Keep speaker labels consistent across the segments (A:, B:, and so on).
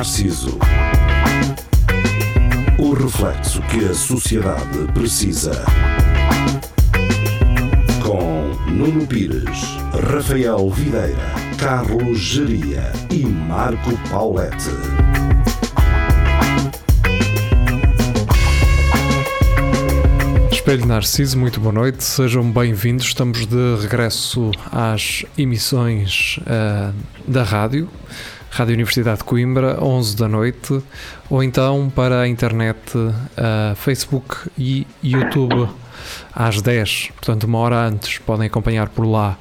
A: Narciso. O reflexo que a sociedade precisa. Com Nuno Pires, Rafael Videira, Carlos Geria e Marco Paulette.
B: Espelho Narciso, muito boa noite, sejam bem-vindos. Estamos de regresso às emissões uh, da rádio, Rádio Universidade de Coimbra, 11 da noite, ou então para a internet, uh, Facebook e YouTube às 10, portanto, uma hora antes, podem acompanhar por lá.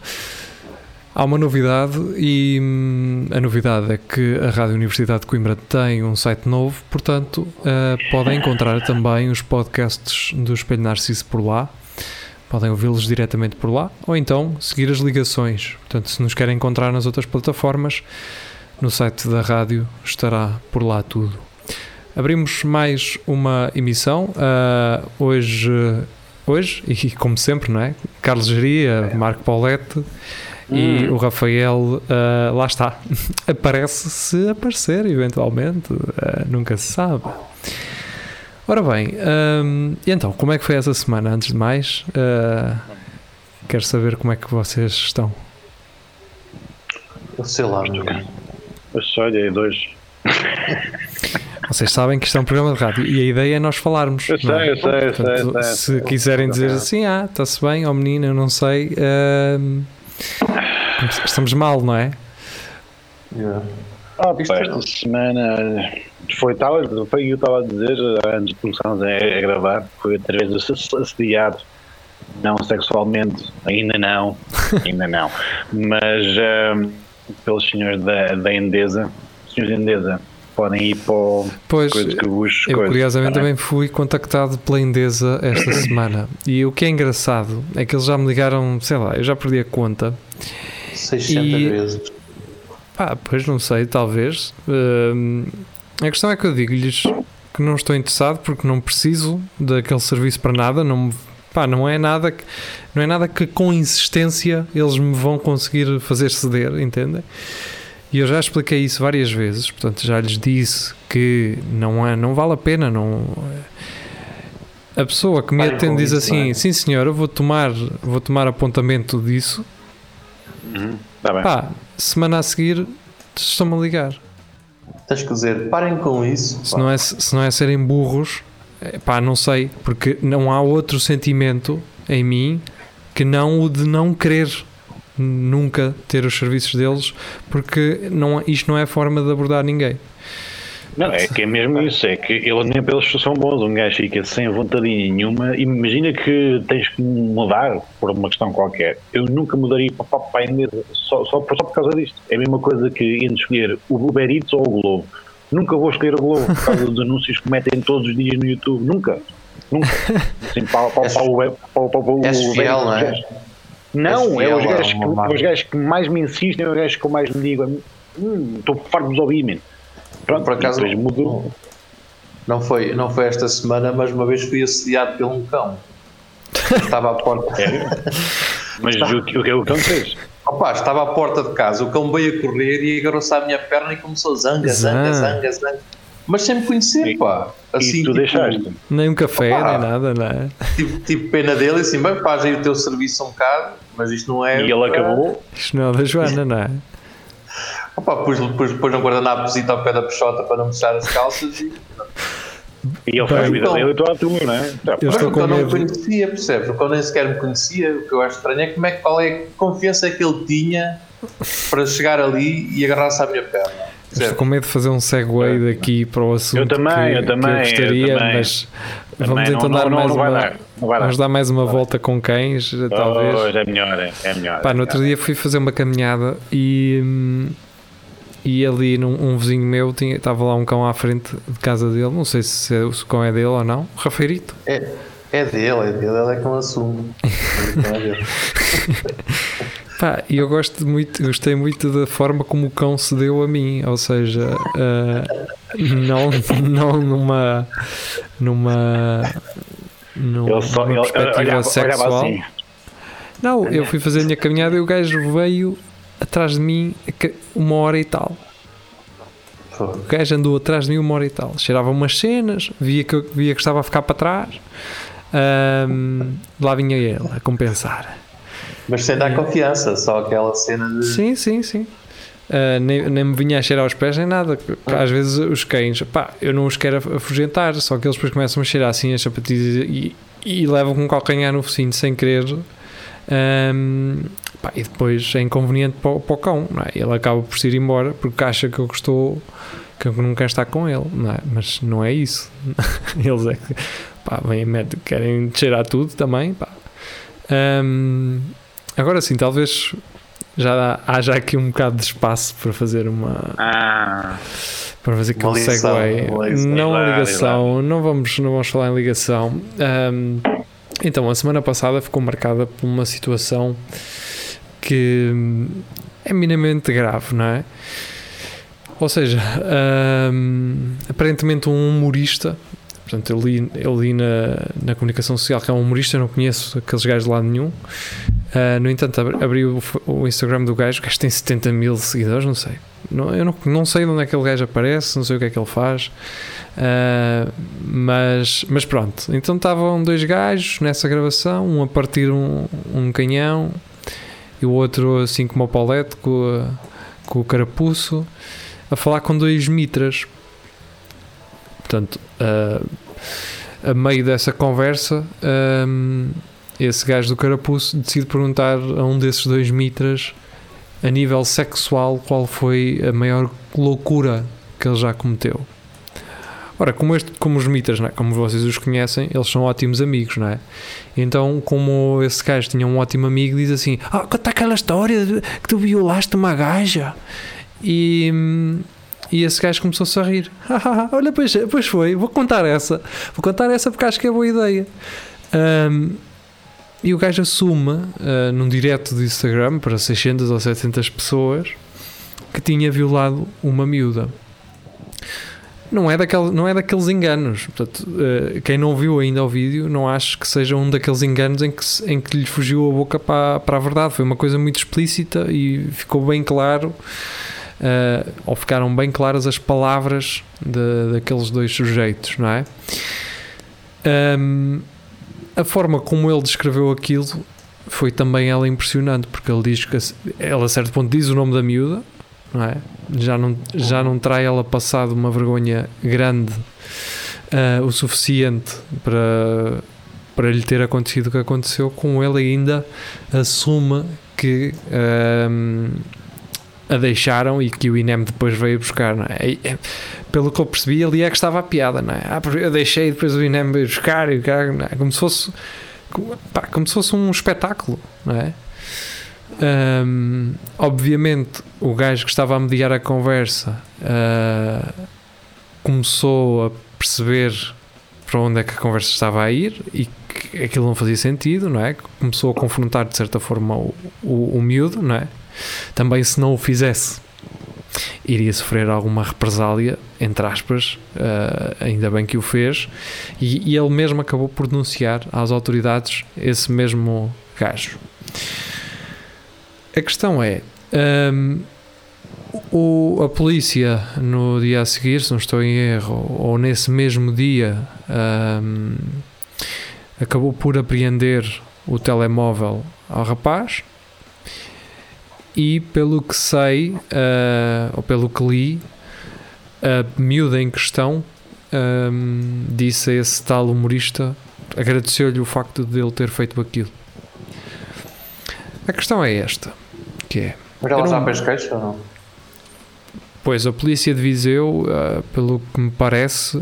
B: Há uma novidade e hum, a novidade é que a Rádio Universidade de Coimbra tem um site novo, portanto uh, podem encontrar também os podcasts do Espelho Narciso por lá. Podem ouvi-los diretamente por lá ou então seguir as ligações. Portanto, se nos querem encontrar nas outras plataformas, no site da rádio estará por lá tudo. Abrimos mais uma emissão. Uh, hoje, hoje, e como sempre, não é? Carlos Geria, Marco Paulette e
C: Hum.
B: o Rafael, uh, lá está, aparece se aparecer eventualmente, uh, nunca se sabe. Ora bem, um, e então, como é que foi essa semana? Antes de mais, uh, quero saber como é que vocês estão.
C: Eu sei lá, meu.
D: Olha, é dois.
B: Vocês sabem que isto é um programa de rádio e a ideia é nós falarmos.
D: Eu
B: não é?
D: sei, eu sei, eu sei,
B: Portanto,
D: eu sei.
B: se quiserem dizer assim, ah, está-se bem, ó menino, eu não sei, ahm, estamos mal, não é?
C: Yeah.
D: Ah,
C: Isto
D: pá, esta semana foi tal, foi o que eu estava a dizer antes de começarmos a, a gravar, foi outra vez ass- assediado, não sexualmente, ainda não, ainda não, mas ahm, pelos senhores da, da Endesa, senhores da Endesa, podem ir para o
B: Pois,
D: coisa que vos
B: eu
D: coisa,
B: curiosamente
D: tá
B: também fui contactado pela Endesa esta semana e o que é engraçado é que eles já me ligaram, sei lá, eu já perdi a conta.
C: 600
B: E-
C: vezes.
B: Pá, pois não sei, talvez. Ahm, a questão é que eu digo-lhes que não estou interessado porque não preciso daquele serviço para nada, não, me- pá, não é nada que não é nada que com insistência eles me vão conseguir fazer ceder, entendem? E eu já expliquei isso várias vezes, portanto já lhes disse que não é, não vale a pena, não a pessoa que me atende diz assim,
C: é?
B: sim senhor, eu vou tomar, vou tomar apontamento disso,
D: Uhum, tá bem.
B: pá, semana a seguir estão-me a ligar.
C: Tens que dizer, parem com isso.
B: Se não, é, se não é serem burros, pá, não sei, porque não há outro sentimento em mim que não o de não querer nunca ter os serviços deles, porque não, isto não é forma de abordar ninguém.
D: Não, é que é mesmo isso, é que eles nem pelos são bons, um gajo fica sem vontade nenhuma, imagina que tens que mudar por uma questão qualquer. Eu nunca mudaria para, para, para Endesa só, só, só por causa disto. É a mesma coisa que entre escolher o Uber Eats ou o Globo. Nunca vou escolher o Globo por causa dos anúncios que metem todos os dias no YouTube. Nunca. Nunca. Assim, para, para, para, o para, para, para,
C: És fiel, não é?
D: Não, é os gajos, que,
C: uma marca.
D: os gajos que mais me insistem, é os gajos que eu mais me digo. Hum, estou farto de vos ouvir, man. Pronto,
C: Por acaso,
D: depois mudo.
C: não foi, não foi esta semana, mas uma vez fui assediado por um cão. Estava à porta.
D: Sério? Mas o, que- o que é o cão fez?
C: Opa, estava à porta de casa, o cão veio a correr e agarrou-se à minha perna e começou zanga, zanga,
B: Zan.
C: zanga, zanga. Mas sem me conhecer,
D: E-
C: pá. Assim,
D: e tu
C: tipo,
D: deixaste?
B: Nem um café,
C: Opa!
B: nem nada, não é?
C: Tipo, tipo pena dele, e assim, bem, faz aí o teu serviço um bocado, mas isto não é.
D: E ele acabou.
B: Isto não é da Joana, não é?
C: Opa, pus, pus, pus um guardanaposito ao pé da peixota para não mexer as calças e
D: E ele a
B: Bem,
D: vida
C: então-
D: dele e tu à tua, não é? Tá,
B: Eu estou com
C: eu não me
B: medo.
C: conhecia, percebes? Porque eu nem sequer me conhecia. O que eu acho estranho é como é que qual é a confiança que ele tinha para chegar ali e agarrar-se à minha perna.
B: Estou
C: Percebes?
B: com medo de fazer um segue daqui para o assunto
D: Eu também,
B: que,
D: eu também,
B: que eu gostaria,
D: eu também.
B: mas
D: Também
B: vamos
D: não-
B: então dar
D: não- não-
B: mais
D: não
B: uma
D: dar, não
B: vamos dar mais uma volta com cães, talvez.
D: É melhor, é, é melhor.
B: Pá, no outro dia fui fazer uma caminhada e, hum, e ali num, um vizinho meu tinha, estava lá um cão à frente de casa dele, não sei se, é- se o cão é dele ou não, o Rafairito.
C: É, é dele, é dele, ele é que não assume. Não é dele.
B: Pá, e eu gosto muito, gostei muito da forma como o cão se deu a mim, ou seja, ah, não, não numa numa, numa,
D: Ele só
B: numa
D: ele,
B: perspectiva
D: olhava,
B: sexual.
D: olhava assim.
B: Não, eu fui fazer a minha caminhada e o gajo veio atrás de mim uma hora e tal. O gajo andou atrás de mim uma hora e tal. Cheirava umas cenas, via que, eu- via que estava a ficar para trás. Ahm, lá vinha ele a compensar.
C: Mas sem dar confiança, só aquela cena de.
B: Sim, sim, sim. Ah, nem, nem me vinha a cheirar aos pés nem nada. Às vezes os cães, pá, eu não os quero af- afugentar, só que eles depois começam a cheirar assim as sapatilhas e, e levam com um calcanhar no focinho sem querer. Ahm, pá, e depois é inconveniente para, o- para o cão, é? Ele acaba por se ir embora porque acha que eu estou que eu não quero estar com ele, não é? Mas não é isso. Eles é que pá, vêm, querem cheirar tudo também. Ahm, agora sim, talvez já haja aqui um bocado de espaço para fazer uma
D: Ah,
B: para fazer
C: Uma ligação,
B: segue. Não ligação, não vamos, não vamos falar em ligação. Ahm, então, a semana passada ficou marcada por uma situação que é minimamente grave, não é? Ou seja, ahm, aparentemente um humorista, portanto, eu li, eu li na, na comunicação social que é um humorista, eu não conheço aqueles gajos de lado nenhum. Ah, no entanto, abri, o, o Instagram do gajo, o gajo tem 70 mil seguidores, não sei. Não, eu não, não sei de onde é que aquele gajo aparece, não sei o que é que ele faz. Ah, mas, mas pronto, então estavam dois gajos nessa gravação, um a partir um, um canhão e o outro assim com uma paulete com, com o carapuço a falar com dois mitras. Portanto, ah, a meio dessa conversa, ahm, esse gajo do carapuço decide perguntar a um desses dois mitras a nível sexual qual foi a maior loucura que ele já cometeu. Ora, como, este, como os mitras, não é? como vocês os conhecem, eles são ótimos amigos, não é? Então, como esse gajo tinha um ótimo amigo, diz assim: Ah, conta aquela história de- que tu violaste uma gaja. E, e esse gajo começou-se a rir. Olha, pois, pois foi, vou contar essa. Vou contar essa porque acho que é boa ideia. Hum, e o gajo assume, ah, num direto do Instagram para 600 ou 700 pessoas, que tinha violado uma miúda. Não é, daquele, não é daqueles enganos. Portanto, ah, quem não viu ainda o vídeo, não acho que seja um daqueles enganos em que, em que lhe fugiu a boca para, para a verdade. Foi uma coisa muito explícita e ficou bem claro, ah, ou ficaram bem claras as palavras de- daqueles dois sujeitos, não é? Ahm, a forma como ele descreveu aquilo foi também ela impressionante, porque ele diz que ela a certo ponto diz o nome da miúda, não é? Já não, já não terá ela passado uma vergonha grande ah, o suficiente para, para lhe ter acontecido o que aconteceu, com ele ainda assume que ahm, a deixaram e que o INEM depois veio buscar, não é? E, é, Pelo que eu percebi, ali é que estava a piada, não é? Ah, eu deixei e depois o INEM veio buscar, e é? como se fosse pá, como se fosse um espetáculo, não é? Ahm, obviamente, o gajo que estava a mediar a conversa ah, começou a perceber para onde é que a conversa estava a ir e que aquilo não fazia sentido, não é? Começou a confrontar de certa forma o, o, o miúdo, não é? Também se não o fizesse, iria sofrer alguma represália, entre aspas, ah, ainda bem que o fez, e, e ele mesmo acabou por denunciar às autoridades esse mesmo gajo. A questão é. hum, o, a polícia no dia a seguir, se não estou em erro, ou nesse mesmo dia, hum, acabou por apreender o telemóvel ao rapaz e pelo que sei, ah, ou pelo que li, a miúda em questão hum, disse a esse tal humorista, agradeceu-lhe o facto de ele ter feito aquilo. A questão é esta, que é,
C: Mas ela já fez queixa ou não?
B: pois a polícia de Viseu, ah, pelo que me parece,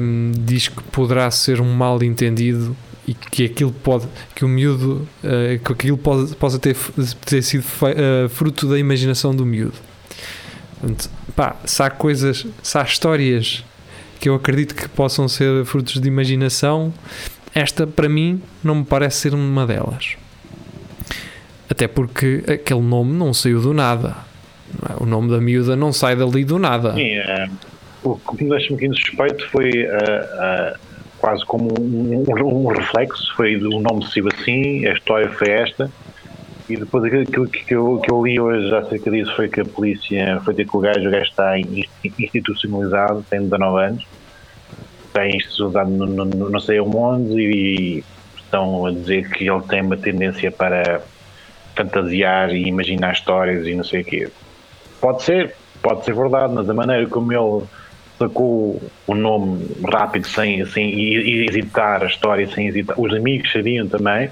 B: hum, diz que poderá ser um mal entendido e que aquilo pode, que o miúdo, ah, que aquilo pode, possa ter, ter sido ah, fruto da imaginação do miúdo. Portanto, pá, se há coisas, se há histórias que eu acredito que possam ser frutos de imaginação, esta para mim não me parece ser uma delas. Até porque aquele nome não saiu do nada. é? O nome da miúda não sai dali do nada.
D: Sim, eh, o que me deixa um bocadinho suspeito foi eh, eh, quase como um, um- reflexo, foi o nome saiu assim, a história foi esta, E depois aquilo que eu, que eu li hoje acerca disso foi que a polícia foi ter com o gajo, o gajo está in- institucionalizado, tem 19 anos, no, no, no- não sei onde e estão a dizer que ele tem uma tendência para fantasiar e imaginar histórias e não sei o quê. Pode ser, pode ser verdade, mas a maneira como ele sacou o nome rápido, sem, sem e- e hesitar, a história sem hesitar, os amigos sabiam também,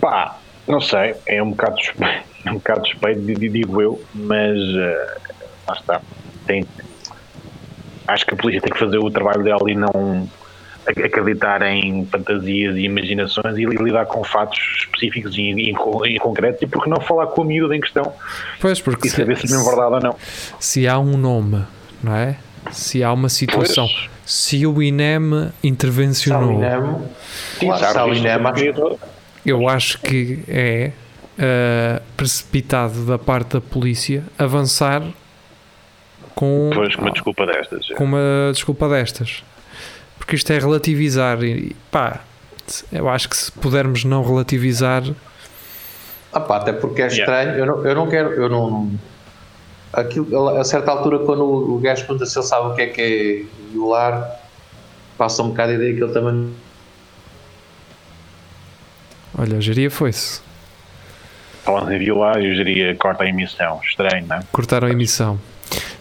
D: pá, não sei, é um bocado suspeito, é um bocado di- digo eu, mas eh, lá está. Tem, acho que a polícia tem que fazer o trabalho dela e não acreditar em fantasias e imaginações e lidar com fatos específicos e, e, e concretos e porque não falar com a miúda em questão
B: Pois, porque
D: e saber se é mesmo verdade ou não.
B: se há um nome, não é? Se há uma situação,
D: Pois.
B: se o INEM intervencionou,
D: Sim,
C: claro, acho
D: é toda.
B: eu acho que é ah, precipitado da parte da polícia avançar com,
D: Pois, com uma desculpa destas.
B: com uma desculpa destas. Porque isto é relativizar e pá, eu acho que se pudermos não relativizar,
C: Ah pá, até porque é
D: Yeah.
C: estranho, eu, não, eu não quero, eu não. Aquilo, a certa altura, quando o, o gajo pergunta se ele sabe o que é que é violar, passa um bocado a ideia que ele também.
B: olha, a geria foi-se.
D: Falando em violar, eu diria corta a emissão. Estranho, não é?
B: Cortaram a emissão.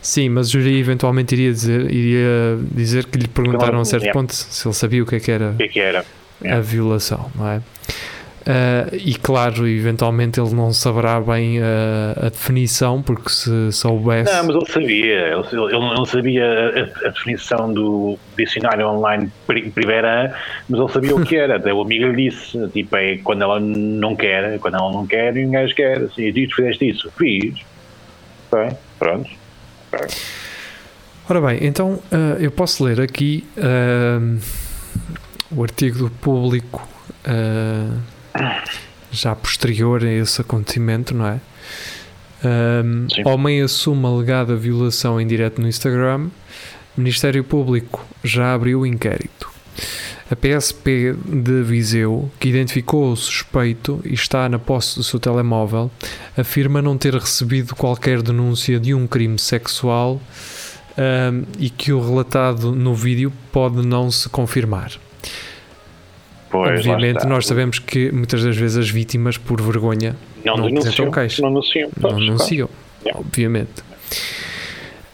B: Sim, mas o júri eventualmente iria dizer, iria dizer que lhe perguntaram a certo
D: Yeah.
B: ponto se ele sabia o que é que era
D: que é que era?
B: a
D: Yeah.
B: violação, não é? Ah, e claro, eventualmente ele não saberá bem ah, a definição, porque se soubesse.
D: Não, mas ele sabia. Ele, ele, ele sabia a, a definição do dicionário online pri- Primeira, mas ele sabia o que era. Até o amigo lhe disse: tipo, é quando ela não quer, quando ela não quer e um gajo quer. Assim, e tu fizeste isso? Fiz. Bem, pronto.
B: Ora bem, então ah, eu posso ler aqui ah, o artigo do público ah, já posterior a esse acontecimento, não é? Homem assume alegada violação em direto no Instagram. Ministério Público já abriu o inquérito. A PSP de Viseu, que identificou o suspeito e está na posse do seu telemóvel, afirma não ter recebido qualquer denúncia de um crime sexual ahm, e que o relatado no vídeo pode não se confirmar.
D: Pois,
B: Obviamente, nós sabemos que muitas das vezes as vítimas, por vergonha,
D: não,
B: não
D: denunciam.
B: queixa.
D: Não denunciam.
B: não.
D: Yeah.
B: Obviamente.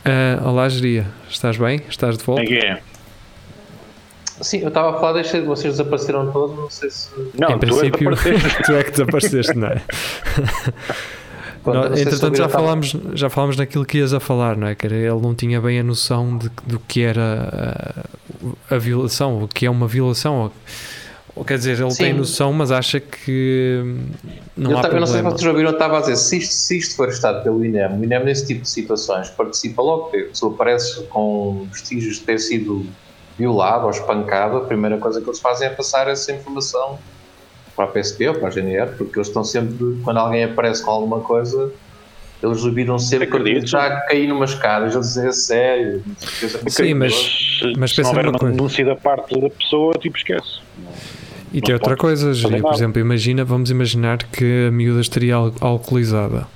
B: Ah, olá, Geria. Estás bem? Estás de volta?
D: É que é.
C: Sim, eu estava a falar, deixei, vocês desapareceram todos, não sei se.
D: Não,
B: em
D: tu és
B: princípio, tu é que desapareceste, não é?
C: Não
B: entretanto, já falámos, já falámos naquilo que ias a falar, não é? Que ele não tinha bem a noção de, do que era a, a violação, o que é uma violação. Ou, ou quer dizer, ele
C: Sim.
B: tem noção, mas acha que hum, não
C: eu,
B: há
C: ta- eu não sei se
B: problema.
C: vocês ouviram, eu estava a dizer, se isto, se isto for estado pelo INEM, o INEM nesse tipo de situações participa logo, se aparece com vestígios de ter sido violado ou espancado, a primeira coisa que eles fazem é passar essa informação para a PSP ou para a GNR, porque eles estão sempre, quando alguém aparece com alguma coisa, eles duvidam sempre que
D: Acredito.
C: já caí numa escada, eles dizem é sério.
B: Sim, mas-
D: se,
B: mas
D: se
B: pensa
D: não houver uma denúncia da parte da pessoa, tipo, esquece.
B: E tem outra coisa, por exemplo, imagina, vamos imaginar que a miúda estaria al- alcoolizada.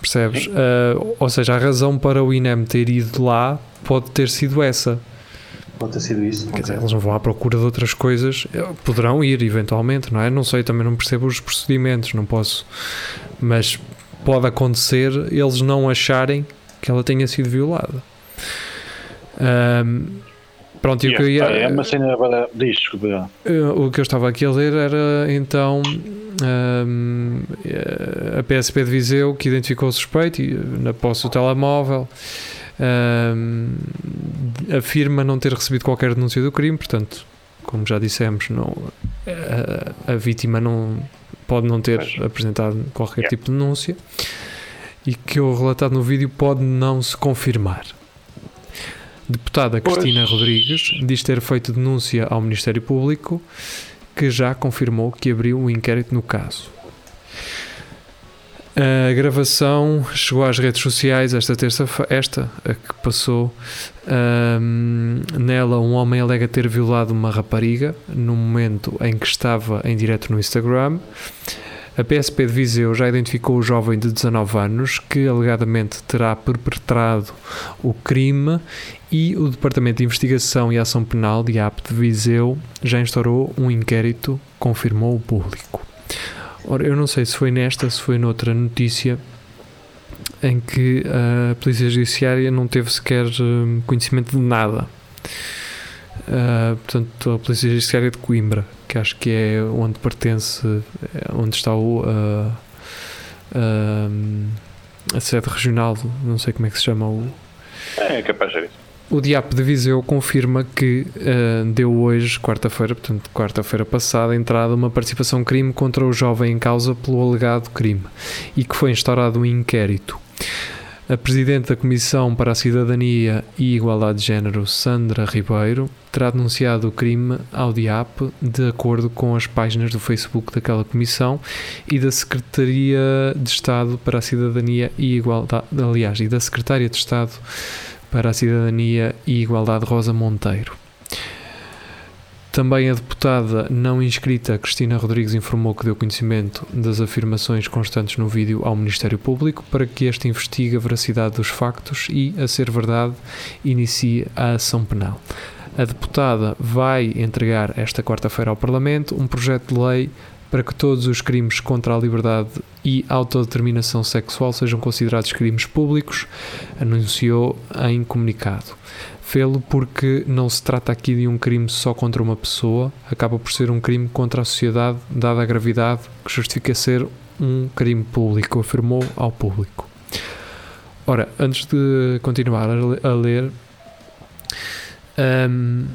B: Percebes? Ah, ou seja, a razão para o INEM ter ido lá pode ter sido essa.
C: Pode ter sido isso.
B: Quer dizer, eles não vão à procura de outras coisas, Eh, poderão ir eventualmente, não é? Não sei, também não percebo os procedimentos, não posso. Mas pode acontecer eles não acharem que ela tenha sido violada. Ahm, pronto, e o que eu ia.
D: É uma cena agora. Diz.
B: Eh, O que eu estava aqui a ler era então hum, eh, a PSP de Viseu que identificou o suspeito e, na posse do telemóvel. Hum, afirma não ter recebido qualquer denúncia do crime, portanto, como já dissemos, não, a, a vítima não pode não ter apresentado qualquer
D: Yeah.
B: tipo de denúncia e que o relatado no vídeo pode não se confirmar. Deputada
D: Pois.
B: Cristina Rodrigues diz ter feito denúncia ao Ministério Público, que já confirmou que abriu um inquérito no caso. A gravação chegou às redes sociais esta terça esta a que passou. Ahm, nela, um homem alega ter violado uma rapariga no momento em que estava em direto no Instagram. A PSP de Viseu já identificou o jovem de 19 anos que alegadamente terá perpetrado o crime e o Departamento de Investigação e Ação Penal de AP de Viseu já instaurou um inquérito, confirmou o público. Ora, eu não sei se foi nesta, se foi noutra notícia em que a Polícia Judiciária não teve sequer hum, conhecimento de nada. Uh, portanto, a Polícia Judiciária de Coimbra, que acho que é onde pertence, é onde está o, uh, uh, a sede regional, não sei como é que se chama o.
D: É, capaz de ser isso.
B: O DIAP de Viseu confirma que uh, deu hoje, quarta-feira, portanto, quarta-feira passada, entrada uma participação crime contra o jovem em causa pelo alegado crime e que foi instaurado um inquérito. A Presidente da Comissão para a Cidadania e Igualdade de Género, Sandra Ribeiro, terá denunciado o crime ao DIAP de acordo com as páginas do Facebook daquela comissão e da Secretaria de Estado para a Cidadania e Igualdade, aliás, e da Secretária de Estado para a Cidadania e Igualdade Rosa Monteiro. Também a deputada não inscrita Cristina Rodrigues informou que deu conhecimento das afirmações constantes no vídeo ao Ministério Público para que este investigue a veracidade dos factos e, a ser verdade, inicie a ação penal. A deputada vai entregar esta quarta-feira ao Parlamento um projeto de lei para que todos os crimes contra a liberdade e autodeterminação sexual sejam considerados crimes públicos, anunciou em comunicado. Fê-lo porque não se trata aqui de um crime só contra uma pessoa, acaba por ser um crime contra a sociedade, dada a gravidade que justifica ser um crime público, afirmou ao público. Ora, antes de continuar a ler, um,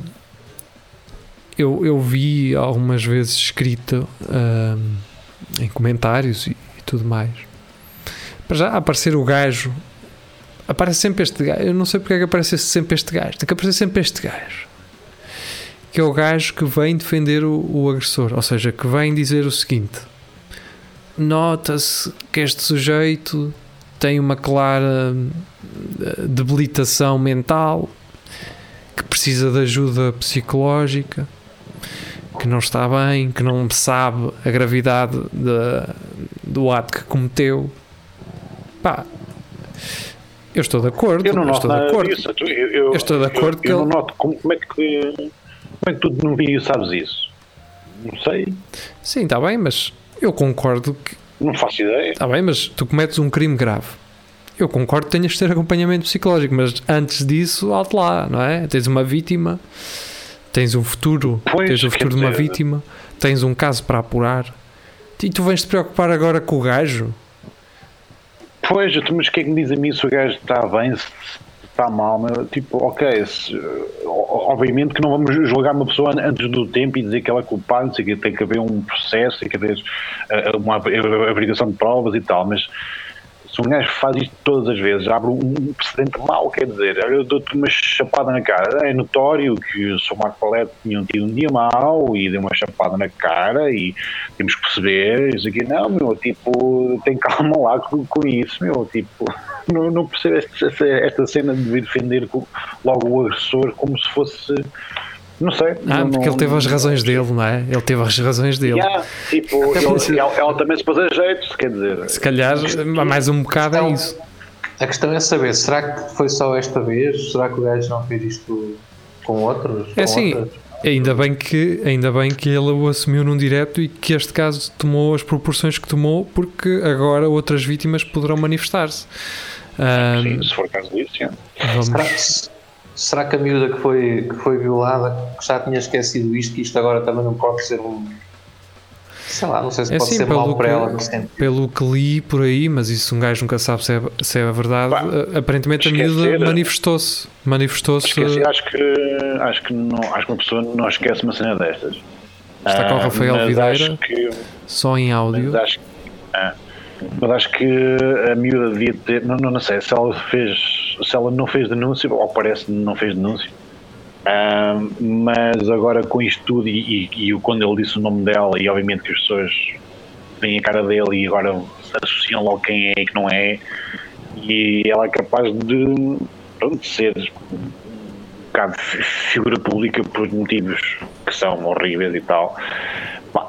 B: eu, eu vi algumas vezes escrita em comentários e, e, tudo mais. Para já aparecer o gajo aparece sempre este gajo. Eu não sei porque é que aparece sempre este gajo. Tem que aparecer sempre este gajo. Que é o gajo que vem defender o, o agressor. Ou seja, que vem dizer o seguinte: nota-se que este sujeito tem uma clara eh, debilitação mental, que precisa de ajuda psicológica, que não está bem, que não sabe a gravidade de, do ato que cometeu. Pá, eu estou de acordo.
D: Eu não noto
B: estou de acordo.
D: Disso. Eu, eu, eu,
B: estou de acordo que
D: eu
B: ele...
D: não noto como, como, é que, como é que tu no vídeo sabes isso? Não sei.
B: Sim, está bem, mas eu concordo que.
D: Não faço ideia.
B: Está bem, mas tu cometes um crime grave. Eu concordo que tenhas de ter acompanhamento psicológico, mas antes disso, alto lá, não é? Tens uma vítima, tens um futuro,
D: pois,
B: tens o futuro de uma
D: dizer...
B: vítima, tens um caso para apurar. E tu vens te preocupar agora com o gajo?
D: Pois, mas o que é que me diz a mim se o gajo está bem, se está mal? Meu? Tipo, ok, se, obviamente que não vamos julgar uma pessoa antes do tempo e dizer que ela é culpada, sei que tem que haver um processo, tem que haver uh, uma averiguação de provas e tal, mas se um gajo faz isto todas as vezes, abre um precedente mau, quer dizer, eu dou-te uma chapada na cara. É notório que o Sr. Marco Palete tinha tido um dia mau e deu uma chapada na cara e temos que perceber isso aqui. Não, meu, tipo, tem calma lá com, com isso, meu, tipo, não, não percebo esta, esta cena de defender logo o agressor como se fosse não sei.
B: Ah,
D: não,
B: porque ele teve as razões dele, não é? Ele teve as razões dele.
D: Yeah, tipo, ele, ela também se pôs a jeito, quer dizer.
B: Se calhar, mais um bocado é isso.
C: A questão é saber, será que foi só esta vez? Será que o gajo não fez isto com outros?
B: É assim, ainda bem, que, ainda bem que ele o assumiu num direto e que este caso tomou as proporções que tomou, porque agora outras vítimas poderão manifestar-se.
D: Um, Sim, se for caso disso, sim.
B: Vamos...
C: Será será que a miúda que foi, que foi violada que já tinha esquecido isto, que isto agora também não pode ser um. Sei lá, não sei se
B: é
C: pode
B: assim,
C: ser
B: que,
C: para ela.
B: Pelo que li por aí, mas isso um gajo nunca sabe se é, se é a verdade.
D: Pá,
B: aparentemente a miúda manifestou-se. Manifestou-se.
D: Acho que, acho, que não, acho que uma pessoa não esquece uma cena destas.
B: Está com o Rafael
D: ah,
B: Videira,
D: que,
B: só em áudio.
D: Acho, ah, mas acho que a miúda devia ter. Não, não, não sei se ela fez. Se ela não fez denúncia, ou parece que não fez denúncia. Uh, mas agora com isto tudo e, e, e, quando ele disse o nome dela e obviamente que as pessoas veem a cara dele e agora associam logo quem é e que não é e ela é capaz de, de ser um bocado figura pública por motivos que são horríveis e tal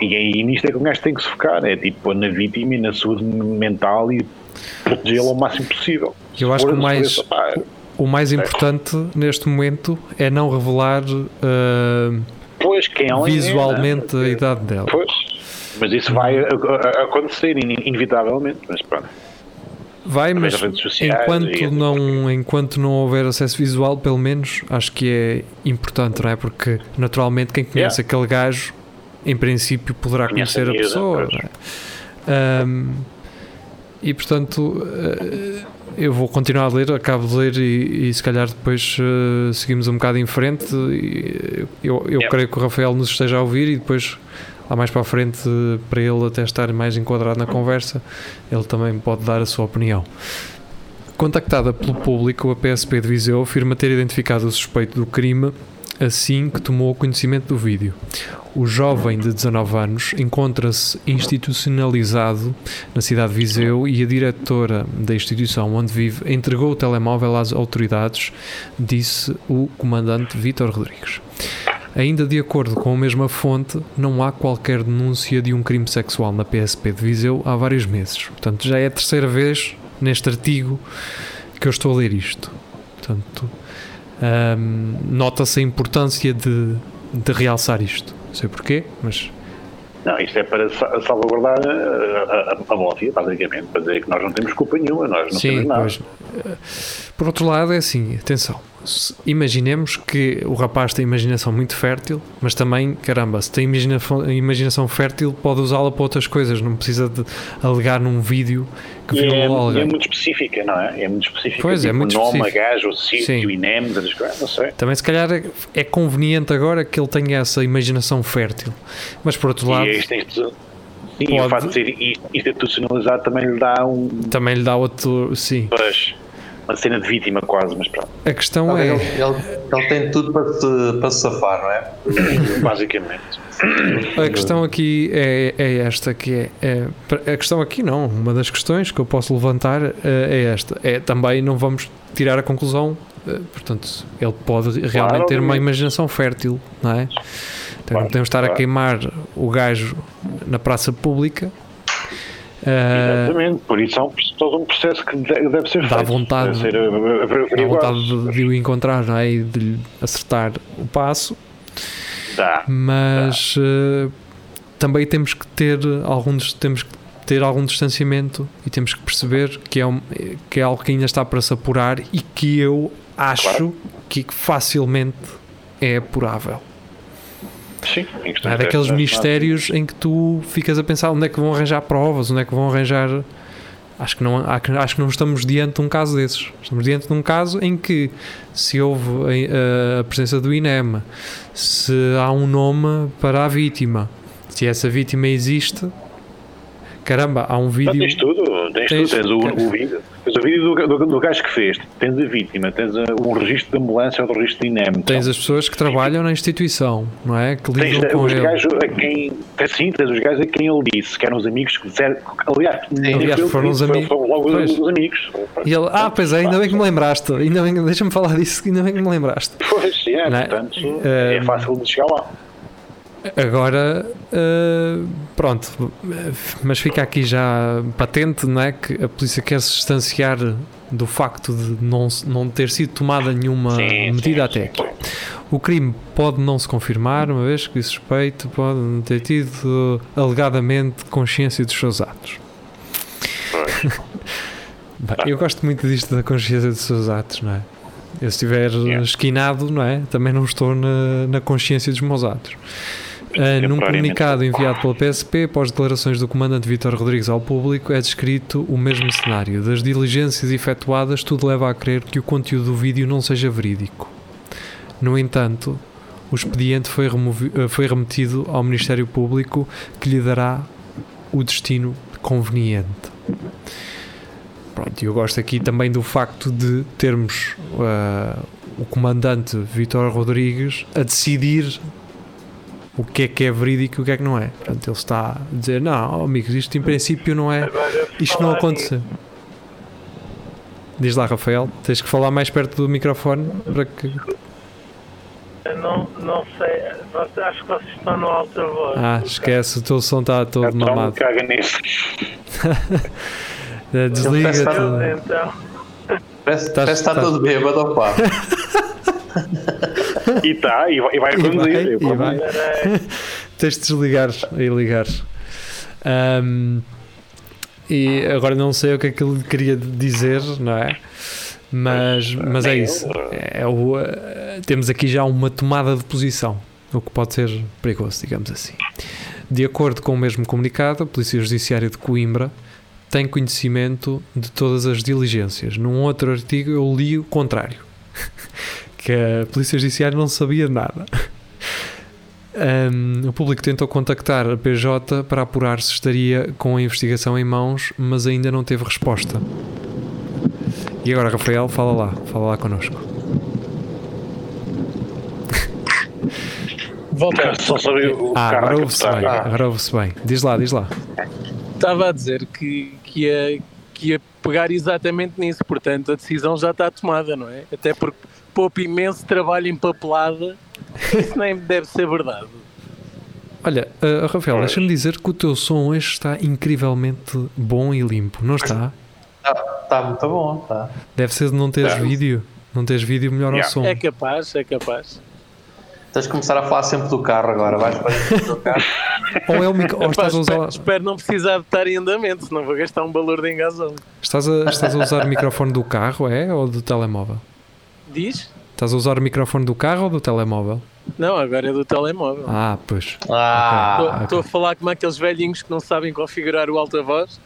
D: e aí nisto é que o gajo tem que se focar, é tipo na vítima e na saúde mental e protegê-la o máximo possível.
B: Eu acho que o mais, o mais importante neste momento é não revelar uh,
D: Pois, é,
B: visualmente
D: né?
B: a idade dela.
D: Pois, mas isso vai acontecer in- inevitavelmente, mas pronto.
B: Vai, mas
D: sociais
B: enquanto não, enquanto não houver acesso visual, pelo menos, acho que é importante, não é? Porque naturalmente quem conhece aquele gajo, em princípio, poderá
D: Conhece
B: conhecer
D: a
B: pessoa. não é? E portanto, eh, eu vou continuar a ler, acabo de ler e, e se calhar depois eh, seguimos um bocado em frente. E eu eu
D: Yeah.
B: creio que o Rafael nos esteja a ouvir e depois lá mais para a frente, para ele até estar mais enquadrado na conversa, ele também pode dar a sua opinião. Contactada pelo público, a PSP de Viseu afirma ter identificado o suspeito do crime assim que tomou conhecimento do vídeo. O jovem de 19 anos encontra-se institucionalizado na cidade de Viseu e a diretora da instituição onde vive entregou o telemóvel às autoridades, disse o comandante Vítor Rodrigues. Ainda de acordo com a mesma fonte, não há qualquer denúncia de um crime sexual na PSP de Viseu há vários meses. Portanto, já é a terceira vez neste artigo que eu estou a ler isto. Portanto, hum, nota-se a importância de, de realçar isto. Não sei porquê, mas
D: Não, isto é para sa- salvaguardar a, a, a máfia, basicamente, para dizer que nós não temos culpa nenhuma, nós não
B: sim,
D: temos nada.
B: pois. eh, Por outro lado, é assim, atenção. Imaginemos que o rapaz tem imaginação muito fértil, mas também, caramba, se tem imaginação, imaginação fértil, pode usá-la para outras coisas, não precisa de alegar num vídeo que
D: E é, é
B: alguém.
D: muito específica, não é? É muito específica.
B: Pois, é
D: tipo,
B: muito
D: o nome,
B: específico.
D: gajo, sítio, INEM, não sei.
B: Também, se calhar, é- é conveniente agora que ele tenha essa imaginação fértil. Mas, por outro lado,
D: E este, este, sim,
B: Pode-
D: o facto de ser institucionalizado também lhe dá um,
B: também lhe dá outro. Sim.
D: pois, uma cena de vítima quase, mas pronto,
B: A questão
C: Ele,
B: é.
C: ele, ele tem tudo para se, para se safar, não é?
D: basicamente.
B: A questão aqui é, é esta que é, é- a questão aqui não, uma das questões que eu posso levantar eh, é esta, é também não vamos tirar a conclusão, eh, portanto, ele pode realmente ter uma imaginação fértil, não é? Então não
D: Claro,
B: podemos estar a
D: claro.
B: queimar o gajo na praça pública. Eh,
D: Exatamente, por isso é um, todo um processo que de- deve ser
B: Dá
D: feito.
B: vontade-
D: deve ser eh,
B: dá
D: averiguado.
B: vontade de, o encontrar não é? e de lhe acertar o passo,
D: Dá.
B: mas eh, também temos que ter algum temos que ter algum distanciamento e temos que perceber que é, um, que é algo que ainda está para se apurar e que eu acho
D: Claro.
B: que facilmente é apurável.
D: Sim, em
B: é daqueles
D: testes,
B: mistérios em que tu ficas a pensar onde é que vão arranjar provas, onde é que vão arranjar. Acho que, não, acho que não estamos diante de um caso desses. Estamos diante de um caso em que, se houve a, a presença do INEM, se há um nome para a vítima, se essa vítima existe, caramba, há um
D: Não,
B: vídeo.
D: tens tudo, tens,
B: Tens-
D: tudo, tens o, o vídeo, tens o vídeo do, do, do gajo que fez, tens a vítima, tens um registro de ambulância ou do registro de INEM.
B: Tens as pessoas que trabalham na instituição, não é? Que
D: Tens
B: lidam com
D: os
B: ele.
D: gajos a quem. tens- Sim, tens os gajos a quem ele disse, que eram os amigos que disseram. Aliás,
B: Aliás,
D: foi
B: foram os amigos.
D: Foram logo
B: Pois.
D: os, os amigos.
B: E ele, ah, pois é, ainda bem que me lembraste. Ainda bem, deixa-me falar disso, ainda bem que me lembraste.
D: Pois, é,
B: Não é?
D: portanto,
B: Eh,
D: é fácil de chegar lá.
B: Agora, eh, pronto, mas fica aqui já patente, não é? Que a polícia quer se distanciar do facto de não, não ter sido tomada nenhuma
D: Sim,
B: medida
D: sim,
B: até aqui. O crime pode não se confirmar, uma vez que o suspeito pode ter tido alegadamente consciência dos seus atos. Bem, eu gosto muito disto da consciência dos seus atos, não é? Eu se estiver
D: Yeah.
B: esquinado, não é? Também não estou na, na consciência dos meus atos. Ah, num comunicado enviado pela PSP, após declarações do comandante Vítor Rodrigues ao público, é descrito o mesmo cenário. Das diligências efetuadas, tudo leva a crer que o conteúdo do vídeo não seja verídico. No entanto, o expediente foi, eh, foi remetido ao Ministério Público, que lhe dará o destino conveniente. Pronto, eu gosto aqui também do facto de termos ah, o comandante Vítor Rodrigues a decidir o que é que é verídico e o que é que não é. Portanto, ele está a dizer: Não, amigos, isto em princípio não é. Isto não aconteceu. Diz lá, Rafael, tens que falar mais perto do microfone para que.
E: Eu não, não sei. Acho que vocês estão no alta voz.
B: Ah, esquece, o teu som está todo
D: Então,
B: mamado.
D: caga nisso.
B: Eh, Desliga-te.
E: Eu, então,
C: Parece, parece que está todo bêbado, opá.
D: E tá, e vai, e vai
B: E vai,
D: conduzir.
B: e vai. Tens de desligar e ligar. Ahm, e agora não sei o que é que ele queria dizer, não é? Mas, mas é isso.
D: eu.
B: É o, eh, temos aqui já uma tomada de posição, o que pode ser perigoso, digamos assim. De acordo com o mesmo comunicado, a Polícia Judiciária de Coimbra tem conhecimento de todas as diligências. Num outro artigo eu li o contrário, que a Polícia Judiciária não sabia nada. Um, o público tentou contactar a PJ para apurar se estaria com a investigação em mãos, mas ainda não teve resposta. E agora, Rafael, fala lá, fala lá connosco.
E: Volta.
D: Só sabia o
B: Ah,
D: cara
B: agora ouve-se bem,
D: Ah,
B: agora ouve-se bem. Diz lá, diz lá.
E: Estava a dizer que, que, ia, que ia pegar exatamente nisso, portanto a decisão já está tomada, não é? Até porque poupa imenso trabalho em papelada, isso nem deve ser verdade.
B: Olha, uh, Rafael, deixa-me dizer que o teu som hoje está incrivelmente bom e limpo, não está?
C: Está tá muito bom, tá.
B: Deve ser de não teres
D: Tá.
B: vídeo. Não teres vídeo, melhor ao
D: Yeah.
B: som.
E: É capaz, é capaz.
C: Tens de começar a falar sempre do carro agora. Vais para dentro do carro.
B: Ou, é o micro... ou estás, a
E: espero,
B: usar...
E: espero não precisar de estar em andamento, senão vou gastar um valor de engasão.
B: Estás, a... estás a usar o microfone do carro, é? Ou do telemóvel?
E: Diz?
B: Estás a usar o microfone do carro ou do telemóvel?
E: Não, agora é do telemóvel.
B: Ah, pois.
C: Ah,
E: Estou a falar como aqueles velhinhos que não sabem configurar o alta-voz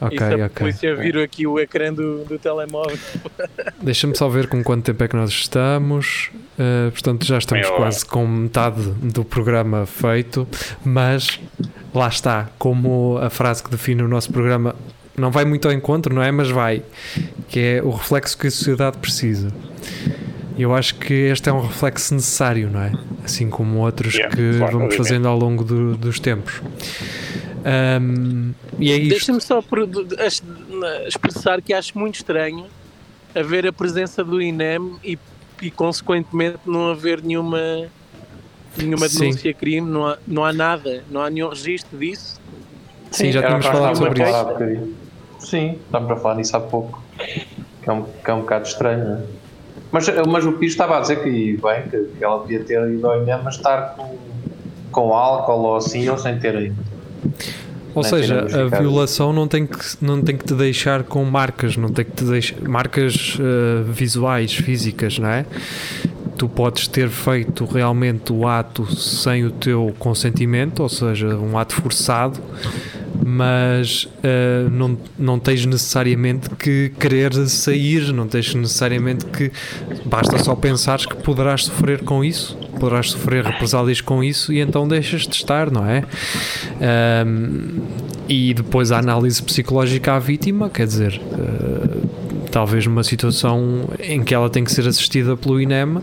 B: Ok,
E: e se a
B: ok.
E: polícia vir aqui o ecrã do, do telemóvel.
B: Deixa-me só ver com quanto tempo é que nós estamos. Uh, portanto, já estamos
D: hora.
B: quase com metade do programa feito, mas lá está, como a frase que define o nosso programa não vai muito ao encontro, não é? Mas vai, que é o reflexo que a sociedade precisa. E Eu acho que este é um reflexo necessário, não é? Assim como outros
D: Yeah,
B: que
D: claro,
B: vamos
D: obviamente.
B: fazendo ao longo do- dos tempos. Um, e é isto.
E: Deixa-me só por- de- de- as- na- expressar que acho muito estranho haver a presença do INEM e, e consequentemente não haver nenhuma nenhuma
B: Sim.
E: denúncia crime, não há, não há nada, não há nenhum registro disso.
B: Sim, já
C: era
B: tínhamos falado sobre isso.
C: Sim, estamos a falar nisso há pouco. Que é um, que é um bocado estranho, é? Mas, mas o Pires estava a dizer que, bem, que, que ela podia ter ido ao INEM, mas estar com, com álcool ou assim, ou sem ter ido.
B: Ou
C: Não
B: seja, a violação não tem, que, não tem que te deixar com marcas, não tem que te deixar marcas eh, visuais, físicas, não é? Tu podes ter feito realmente o ato sem o teu consentimento, ou seja, um ato forçado, mas eh, não, não tens necessariamente que querer sair, não tens necessariamente que. Basta só pensares que poderás sofrer com isso, poderás sofrer represálias com isso e então deixas de estar, não é? E depois a análise psicológica à vítima, quer dizer, eh, talvez numa situação em que ela tem que ser assistida pelo INEM,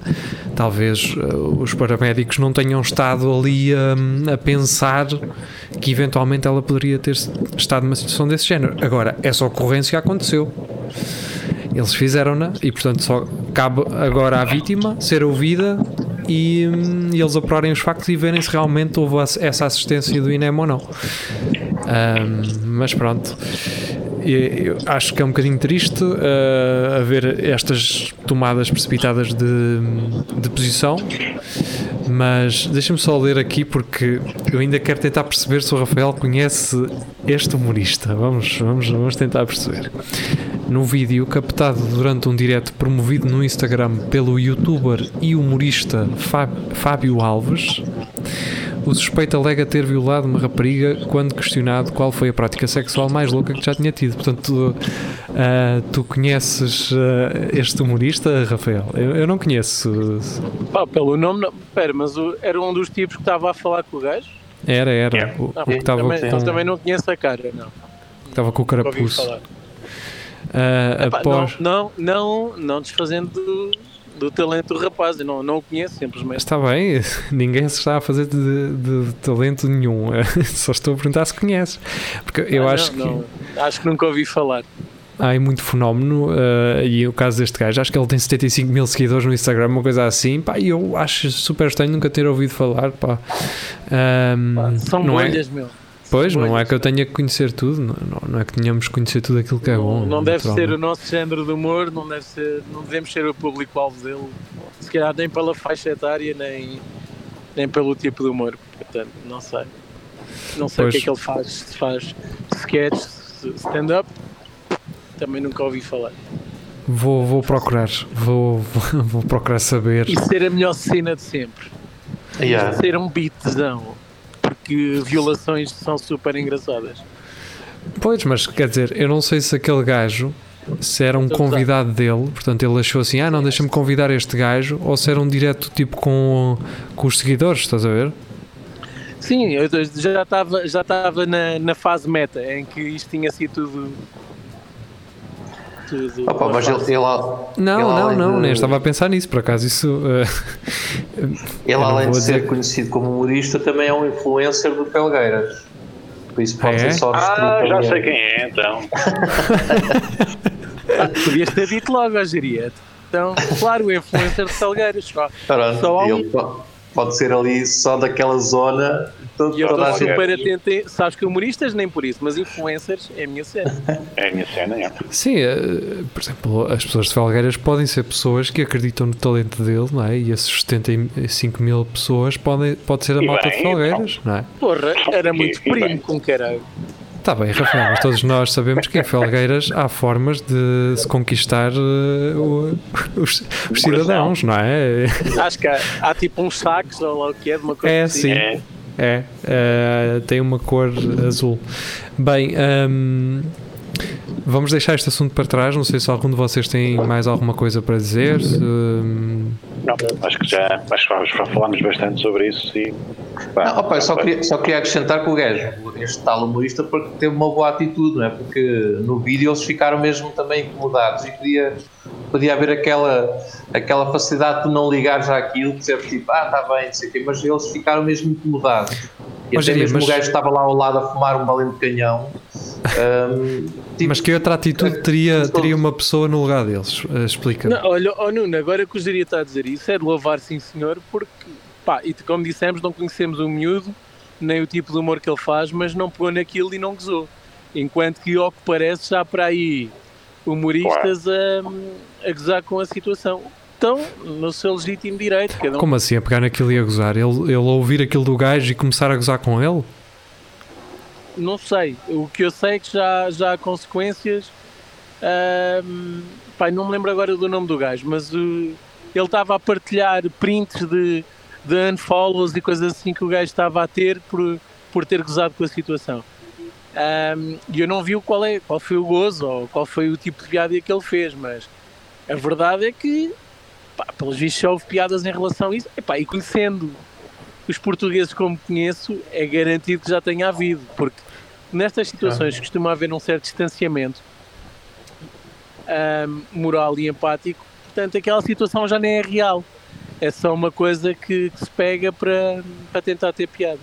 B: talvez eh, os paramédicos não tenham estado ali a, a pensar que eventualmente ela poderia ter estado numa situação desse género. Agora, essa ocorrência aconteceu. Eles fizeram-na e, portanto, só cabe agora à vítima ser ouvida e, hum, e eles apurarem os factos e verem se realmente houve essa assistência do INEM ou não. Ahm, mas pronto. Eu acho que é um bocadinho triste ah, haver estas tomadas precipitadas de, de posição, mas deixa-me só ler aqui porque eu ainda quero tentar perceber se o Rafael conhece este humorista. Vamos, vamos, vamos tentar perceber. No vídeo captado durante um direto promovido no Instagram pelo youtuber e humorista Fá- Fábio Alves, o suspeito alega ter violado uma rapariga quando questionado qual foi a prática sexual mais louca que já tinha tido. Portanto, tu, ah, tu conheces ah, este humorista, Rafael? Eu, eu não conheço.
E: Pá, pelo nome, não. Pera, mas o- era um dos tipos que estava a falar com o gajo?
B: Era, era.
D: Yeah.
B: O, o que estava
E: também,
B: com,
E: então também não conheço a cara, não.
B: estava com o carapuço. Ah,
E: Epá,
B: após.
E: não, não, não, não desfazendo do, talento do rapaz, eu não, não o conheço simplesmente.
B: Está bem, ninguém se está a fazer de, de- de talento nenhum. Só estou a perguntar se conheces. Porque eu
E: Ah,
B: acho
E: não,
B: que.
E: não, acho que nunca ouvi falar.
B: há aí muito fenómeno uh, e o caso deste gajo, acho que ele tem 75 mil seguidores no Instagram, uma coisa assim, pá, e eu acho super estranho nunca ter ouvido falar, pá. Um,
E: São
B: não é,
E: bolhas, meu.
B: Pois, não é que eu tenha que conhecer tudo, não, não, é que tenhamos que conhecer tudo aquilo que é bom.
E: Não, não deve ser o nosso género de humor, não, deve ser, não devemos ser o público-alvo dele, se calhar nem pela faixa etária, nem, nem pelo tipo de humor. Portanto, não sei. Não sei
B: Pois.
E: o que é que ele faz. Se faz sketch, stand-up, também nunca ouvi falar.
B: Vou, vou procurar, vou, vou, vou procurar saber.
E: E ser a melhor cena de sempre.
C: Yeah.
E: Ser um beatzão. Porque violações são super engraçadas.
B: Pois, mas quer dizer, eu não sei se aquele gajo se era um
E: Então,
B: convidado dele, portanto ele achou assim, ah não, deixa-me convidar este gajo, ou se era um direto tipo com, com os seguidores, estás a ver?
E: Sim, eu já estava já estava na, na fase meta em que isto tinha sido tudo. Tudo
C: Opa, mas ele, ele,
B: Não,
C: Ele,
B: não, não,
C: de-
B: nem estava a pensar nisso, por acaso isso... eh,
C: ele além de ser
B: dizer-
C: conhecido como humorista, também é um influencer do Felgueiras. Por isso pode
B: Ah, é?
C: ser só
D: Ah, já sei quem é, então.
E: Podias ter dito logo, a geria. Então, claro, o influencer de Salgueiros. Só.
C: Pronto,
E: Só há um-
C: ele pode ser ali só daquela zona. Todo,
E: E eu estou super atento. Sabes que humoristas nem por isso, mas influencers é a minha cena.
D: É a minha cena, é.
B: Sim, eh, por exemplo, as pessoas de Felgueiras podem ser pessoas que acreditam no talento dele, não é? E esses 75 mil pessoas podem, pode ser a
D: E
B: malta
D: bem,
B: de Felgueiras, não é?
E: Porra, era muito
D: E
E: primo com caralho.
B: Está bem, Rafael, mas todos nós sabemos que em Felgueiras há formas de se conquistar o- os, os cidadãos, não é?
E: Acho que há, há tipo uns sacos ou lá o que é de uma coisa
B: É,
E: assim.
B: sim.
D: É.
B: É, eh, tem uma cor azul. Bem, hum, vamos deixar este assunto para trás. Não sei se algum de vocês tem mais alguma coisa para dizer. se,
D: Não, acho que já, acho que já falámos bastante sobre isso e. pá,
C: Não, opa, só queria, só queria acrescentar que o gajo, este tal humorista, porque teve uma boa atitude, não é? Porque no vídeo eles ficaram mesmo também incomodados e podia, podia haver aquela, aquela facilidade de não ligar já aquilo, dizer tipo, ah, está bem, não sei o quê, mas eles ficaram mesmo incomodados. E
B: Mas,
C: até mesmo
B: mas-
C: o gajo estava lá ao lado a fumar um balinho de canhão. hum, tipo,
B: mas que outra atitude teria, teria uma pessoa no lugar deles? Eh, Explica-me.
E: Não, olha, oh Nuno, agora que o Geria está a dizer isso é de louvar sim senhor, porque, pá, e como dissemos, não conhecemos o miúdo, nem o tipo de humor que ele faz, mas não pegou naquilo e não gozou. Enquanto que, ao que parece, já para aí humoristas a, a gozar com a situação. Então, no seu legítimo direito, cada um
B: Como assim, a pegar naquilo e a gozar? Ele, ele ouvir aquilo do gajo e começar a gozar com ele?
E: Não sei. O que eu sei é que já, já há consequências. ahm, pá, não me lembro agora do nome do gajo, mas uh, ele estava a partilhar prints de, de unfollows e coisas assim que o gajo estava a ter por, por ter gozado com a situação. E eu não vi qual, é, qual foi o gozo ou qual foi o tipo de piada que ele fez, mas a verdade é que, pá, pelos vistos, já houve piadas em relação a isso. Epá, e conhecendo os portugueses como conheço, é garantido que já tenha havido, porque nestas situações costuma haver um certo distanciamento ahm, moral e empático, portanto aquela situação já nem é real. É só uma coisa que, que se pega para, para tentar ter piada.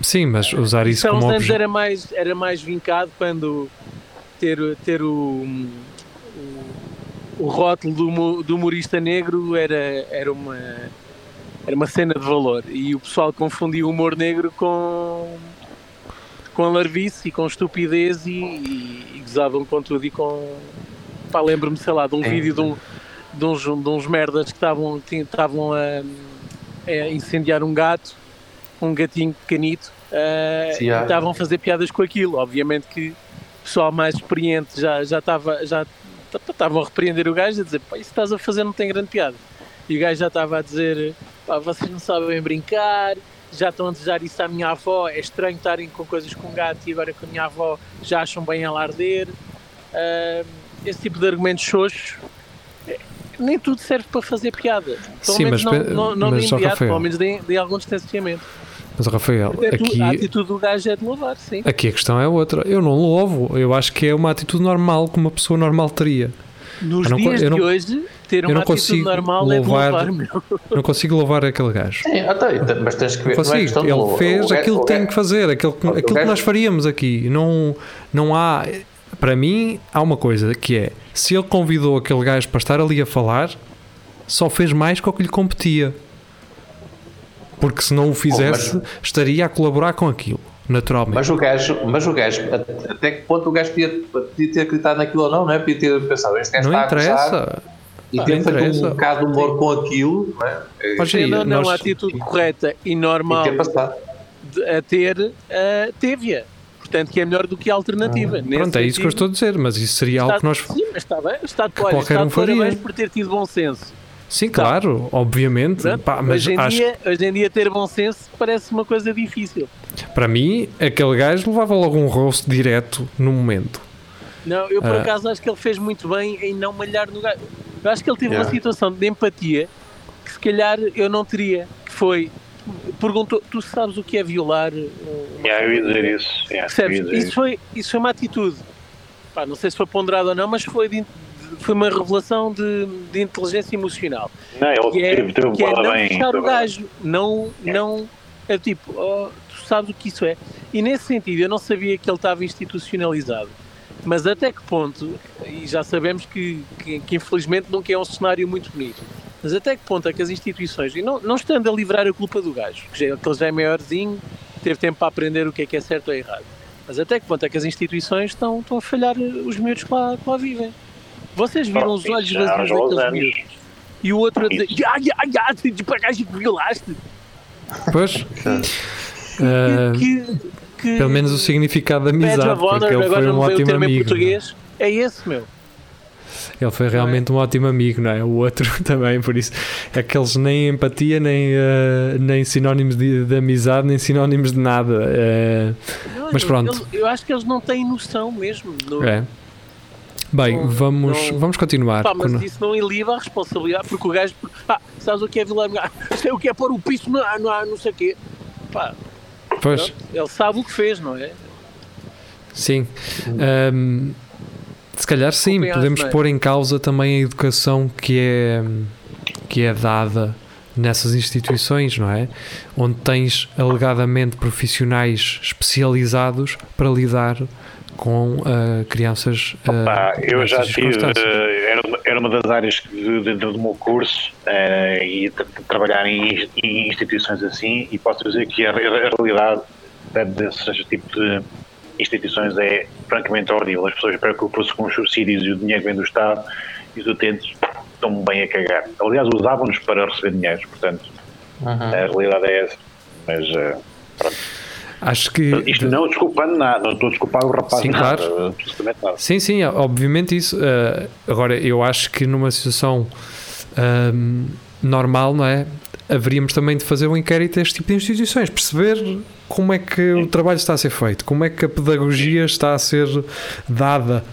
B: Sim, mas usar isso como
E: anos
B: objeto.
E: era mais, era mais vincado quando ter, ter o, o, o rótulo do, do humorista negro era, era, uma, era uma cena de valor e o pessoal confundia o humor negro com, com alarvice e com estupidez e, e, e gozavam com tudo e com... Pá, lembro-me, sei lá, de um
C: Sim,
E: vídeo de, um, de, uns, de uns merdas que estavam, a, a incendiar um gato um gatinho pequenito uh,
C: Sim,
E: e estavam a fazer piadas com aquilo. Obviamente que o pessoal mais experiente já já estava já estavam a repreender o gajo a dizer pá, isso estás a fazer não tem grande piada. E o gajo já estava a dizer pá, vocês não sabem brincar, já estão a desejar isso à minha avó, é estranho estarem com coisas com gato e agora com a minha avó já acham bem alardear. Uh, esse tipo de argumentos xoxos eh, nem tudo serve para fazer piada. Pelo
B: Sim,
E: menos
B: mas
E: não, não, não
B: mas,
E: imediato,
B: Rafael.
E: pelo menos de, de algum distanciamento.
B: Mas, Rafael,
E: tu-
B: aqui,
E: A atitude do gajo é de louvar, sim.
B: aqui a questão é outra. Eu não louvo. Eu acho que é uma atitude normal que uma pessoa normal teria.
E: Nos dias
B: eu não-
E: de hoje, ter
B: eu
E: uma
B: não
E: atitude
B: consigo
E: normal
B: louvar-
E: é louvar,
B: não consigo louvar aquele gajo.
C: Sim, até, mas tens que ver.
B: Não
C: não é questão
B: consigo. Ele fez
C: o
B: aquilo
C: o
B: que tem que fazer, aquilo que, aquilo que nós faríamos aqui. Não, não há. para mim, há uma coisa que é: se ele convidou aquele gajo para estar ali a falar, só fez mais com o que lhe competia. Porque se não o fizesse, estaria a colaborar com aquilo, naturalmente.
C: Mas o gajo, mas o gajo até que ponto o gajo podia, podia ter acreditado naquilo ou não, não é? Podia ter pensado, este gajo
B: não
C: está a gozar
B: interessa.
C: E ter feito um bocado de humor com aquilo, não é?
B: Mas
C: E
B: aí,
E: não, não,
B: nós-
E: a atitude correta e normal
C: ter passado.
E: de- a ter, uh, teve-a. Portanto, que é melhor do que a alternativa. Nesse
B: Pronto, é isso que eu estou a dizer, mas isso seria algo
E: está-
B: que nós.
E: Sim, mas está bem. Está de, olha,
B: qualquer
E: está
B: um faria.
E: por ter tido bom senso.
B: Sim, claro, obviamente.
E: Pronto,
B: pá, mas
E: hoje, em
B: acho
E: dia, hoje em dia ter bom senso parece uma coisa difícil.
B: para mim, aquele gajo levava logo um rosto direto no momento.
E: Não, eu por
B: Ah.
E: acaso acho que ele fez muito bem em não malhar no gajo. Eu acho que ele teve
C: Yeah.
E: uma situação de empatia que se calhar eu não teria. Que foi, perguntou, tu sabes o que é violar? uma
D: Yeah, eu ia dizer isso. Yeah, dizer
E: Isso
D: isso.
E: foi, isso foi uma atitude. Pá, não sei se foi ponderado ou não, mas foi, de foi uma revelação de, de inteligência emocional.
D: Não, ele
E: Que é,
D: teve, teve
E: que é não
D: bem.
E: fechar o gajo. Não, não. É tipo, oh, tu sabes o que isso é. E nesse sentido, eu não sabia que ele estava institucionalizado. Mas até que ponto, e já sabemos que, que, que infelizmente nunca é um cenário muito bonito, mas até que ponto é que as instituições, e não, não estando a livrar a culpa do gajo, que, já, que ele já é maiorzinho, teve tempo para aprender o que é que é certo ou errado, mas até que ponto é que as instituições estão, estão a falhar os miúdos que lá, que lá vivem? Vocês viram
D: Oh,
E: os olhos vazios
D: uns
E: daqueles miúdos? E o outro a dizer, ah, ah, ah, de gajo que violaste.
B: Pois, ah,
E: que, que
B: pelo menos o significado da amizade, porque ele foi um ótimo amigo. é?
E: português, é esse, meu.
B: Ele foi realmente um ótimo amigo, não é? O outro também, por isso é que eles nem empatia, nem, ah, nem sinónimos de, de amizade, nem sinónimos de nada. Ah,
E: Não,
B: Mas pronto.
E: eles- eu acho que eles não têm noção mesmo. No,
B: é. Bem, vamos, vamos continuar.
E: Pá, mas
B: com-
E: isso não eliba a responsabilidade, porque o gajo. Ah, sabes o que é violar? Ah, sei o que é pôr o piso no, no, não sei o quê. Pá,
B: Pois,
E: ele sabe o que fez, não é?
B: sim. Ahm, se calhar sim, podemos pôr em causa também a educação que é, que é dada nessas instituições, não é? Onde tens alegadamente profissionais especializados para lidar com ah, crianças.
D: Pá, eu já tive, eh, era, uma- era uma das áreas que, de- de- do meu curso eh, e tra- trabalhar em, em instituições assim e posso dizer que a, a realidade desses tipos de instituições é francamente horrível. As pessoas preocupam-se com os subsídios e o dinheiro que vem do Estado e os utentes estão bem a cagar. Aliás, usavam-nos para receber dinheiro, portanto, a realidade é essa. Mas eh,
B: Acho que.
D: isto não desculpando nada, não estou a desculpar o rapaz
B: Sim,
D: nada,
B: claro.
D: nada.
B: Sim, sim, obviamente isso. eh, agora, eu acho que numa situação ahm, normal, não é? Haveríamos também de fazer um inquérito a este tipo de instituições, perceber como é que o trabalho está a ser feito, como é que a pedagogia está a ser dada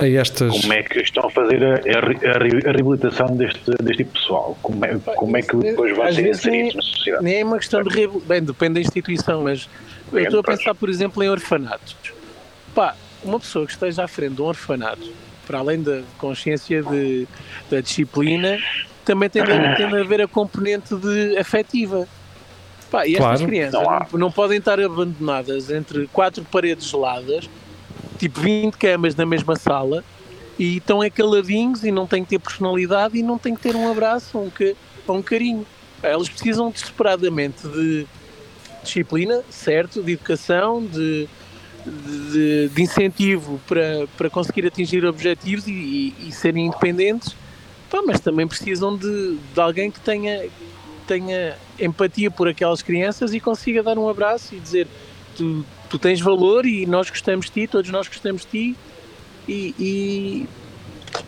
B: a estas.
D: Como é que estão a fazer a, a a re- a reabilitação deste, deste tipo de pessoal? Como é, como é que depois vão
E: Às
D: ser
E: vezes
D: inseridos
E: nem-
D: na sociedade?
E: Nem é uma questão de. Bem, depende da instituição, mas eu
D: Depende,
E: estou a pensar, por exemplo, em orfanatos. Pá, uma pessoa que esteja à frente de um orfanato, para além da consciência de, da disciplina, também tem de, tem de haver a componente de afetiva. Pá, e estas
B: Claro.
E: crianças
D: não,
E: não podem estar abandonadas entre quatro paredes geladas, tipo 20 camas na mesma sala, e estão acaladinhos e não têm que ter personalidade e não têm que ter um abraço ou um, ca- um carinho. Elas precisam desesperadamente de disciplina, certo, de educação, de, de, de incentivo para, para conseguir atingir objetivos e, e- e serem independentes, Pá, mas também precisam de, de alguém que tenha, tenha empatia por aquelas crianças e consiga dar um abraço e dizer tu tens valor e nós gostamos de ti, todos nós gostamos de ti e, e,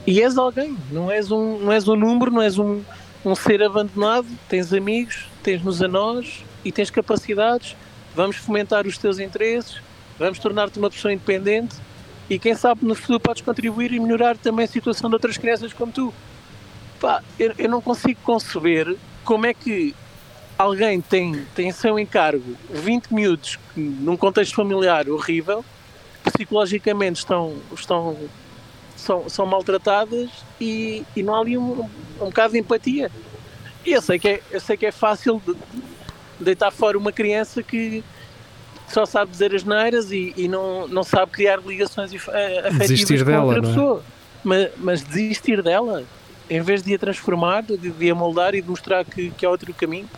E: e és alguém, não és um, não és um número, não és um, um ser abandonado, tens amigos, tens-nos a nós e tens capacidades, vamos fomentar os teus interesses, vamos tornar-te uma pessoa independente e quem sabe no futuro podes contribuir e melhorar também a situação de outras crianças como tu. Pá, eu, eu não consigo conceber como é que alguém tem, tem em seu encargo 20 miúdos num contexto familiar horrível, psicologicamente estão, estão são, são maltratadas e, e não há ali um, um bocado de empatia. E eu sei que é, eu sei que é fácil de- de deitar fora uma criança que só sabe dizer as neiras e, e não, não sabe criar ligações a- afetivas
B: Desistir
E: com
B: dela,
E: outra
B: é?
E: pessoa. Mas, mas desistir dela, em vez de a transformar, de, de a moldar e de mostrar que, que há outro caminho,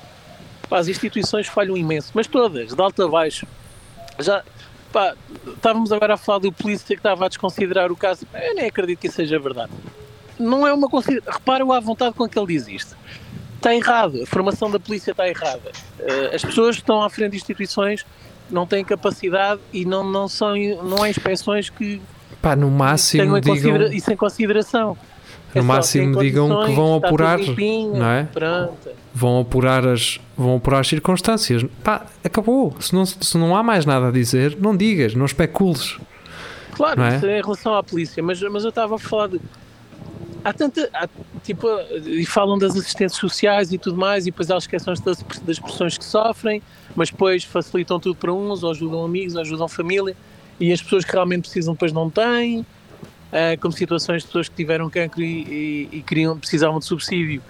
E: pá, as instituições falham imenso, mas todas, de alto a baixo. Já, pá, estávamos agora a falar do polícia que estava a desconsiderar o caso. Eu nem acredito que isso seja verdade. Não é uma consideração. Repara-o à vontade com que ele diz isto. Está errado, a formação da polícia está errada. Eh, as pessoas que estão à frente de instituições não têm capacidade e não, não, são, não há inspeções que
B: Pá, no
E: tenham
B: máximo
E: em
B: digam,
E: isso em consideração.
B: No máximo digam que vão apurar,
E: limpinho,
B: não é?
E: Pronto.
B: vão apurar as vão apurar as circunstâncias. Pá, acabou. Se não, se não há mais nada a dizer, não digas, não especules.
E: Claro,
B: Não é?
E: isso é em relação à polícia, mas, mas eu estava a falar de. Há tanta. há, tipo, e falam das assistentes sociais e tudo mais, e depois há as questões das, das pessoas que sofrem, mas depois facilitam tudo para uns, ou ajudam amigos, ou ajudam família, e as pessoas que realmente precisam depois não têm, ah, como situações de pessoas que tiveram cancro e, e, e queriam, precisavam de subsídio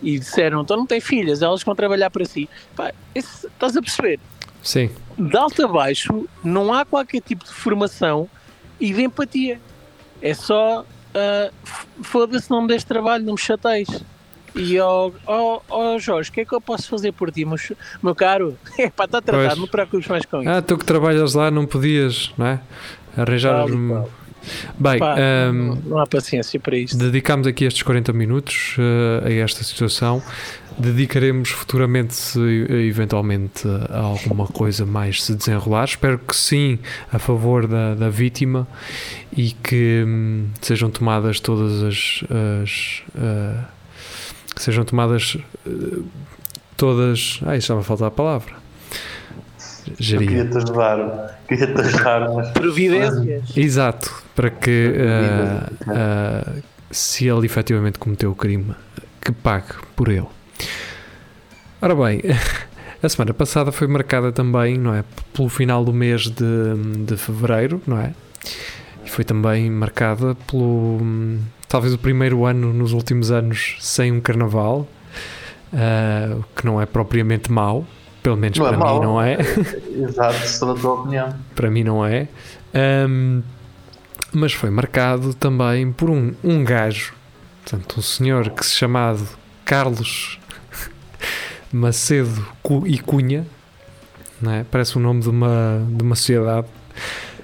E: e disseram, então não têm filhas, elas vão trabalhar para si. Pá, esse- estás a perceber?
B: Sim.
E: de alto a baixo não há qualquer tipo de formação e de empatia. É só f- foda-se, não me des trabalho, não me chateis. E ó ó, ó, Jorge, o que é que eu posso fazer por ti, meu, meu caro? É pá, está tratado,
B: Pois.
E: não preocupes mais com isso.
B: Ah, tu que trabalhas lá não podias, não é? Arranjar.
E: Tal e qual.
B: Bem,
E: Pá,
B: ahm,
E: não, não há paciência para isto.
B: dedicámos aqui estes 40 minutos eh, a esta situação. Dedicaremos futuramente, se eventualmente a alguma coisa mais se desenrolar. Espero que sim, a favor da, da vítima e que hum, sejam tomadas todas as. as, que sejam tomadas eh, todas. Ai, estava a faltar a palavra.
C: Eu
B: Geria.
C: queria-te ajudar, queria-te ajudar, mas
E: Providências.
B: Exato, para que ah, ah, se ele efetivamente cometeu o crime, que pague por ele. Ora bem, a semana passada foi marcada também, não é, pelo final do mês de, de fevereiro, não é? E foi também marcada pelo talvez o primeiro ano nos últimos anos sem um carnaval, ah, o que não é propriamente mau, pelo menos
C: Não é
B: para
C: mau.
B: mim não é
C: exato, sou da tua opinião.
B: para mim não é. Ahm, mas foi marcado também por um, um gajo, portanto, um senhor que se chamado Carlos Macedo e Cunha, não é? parece o nome de uma, de uma sociedade,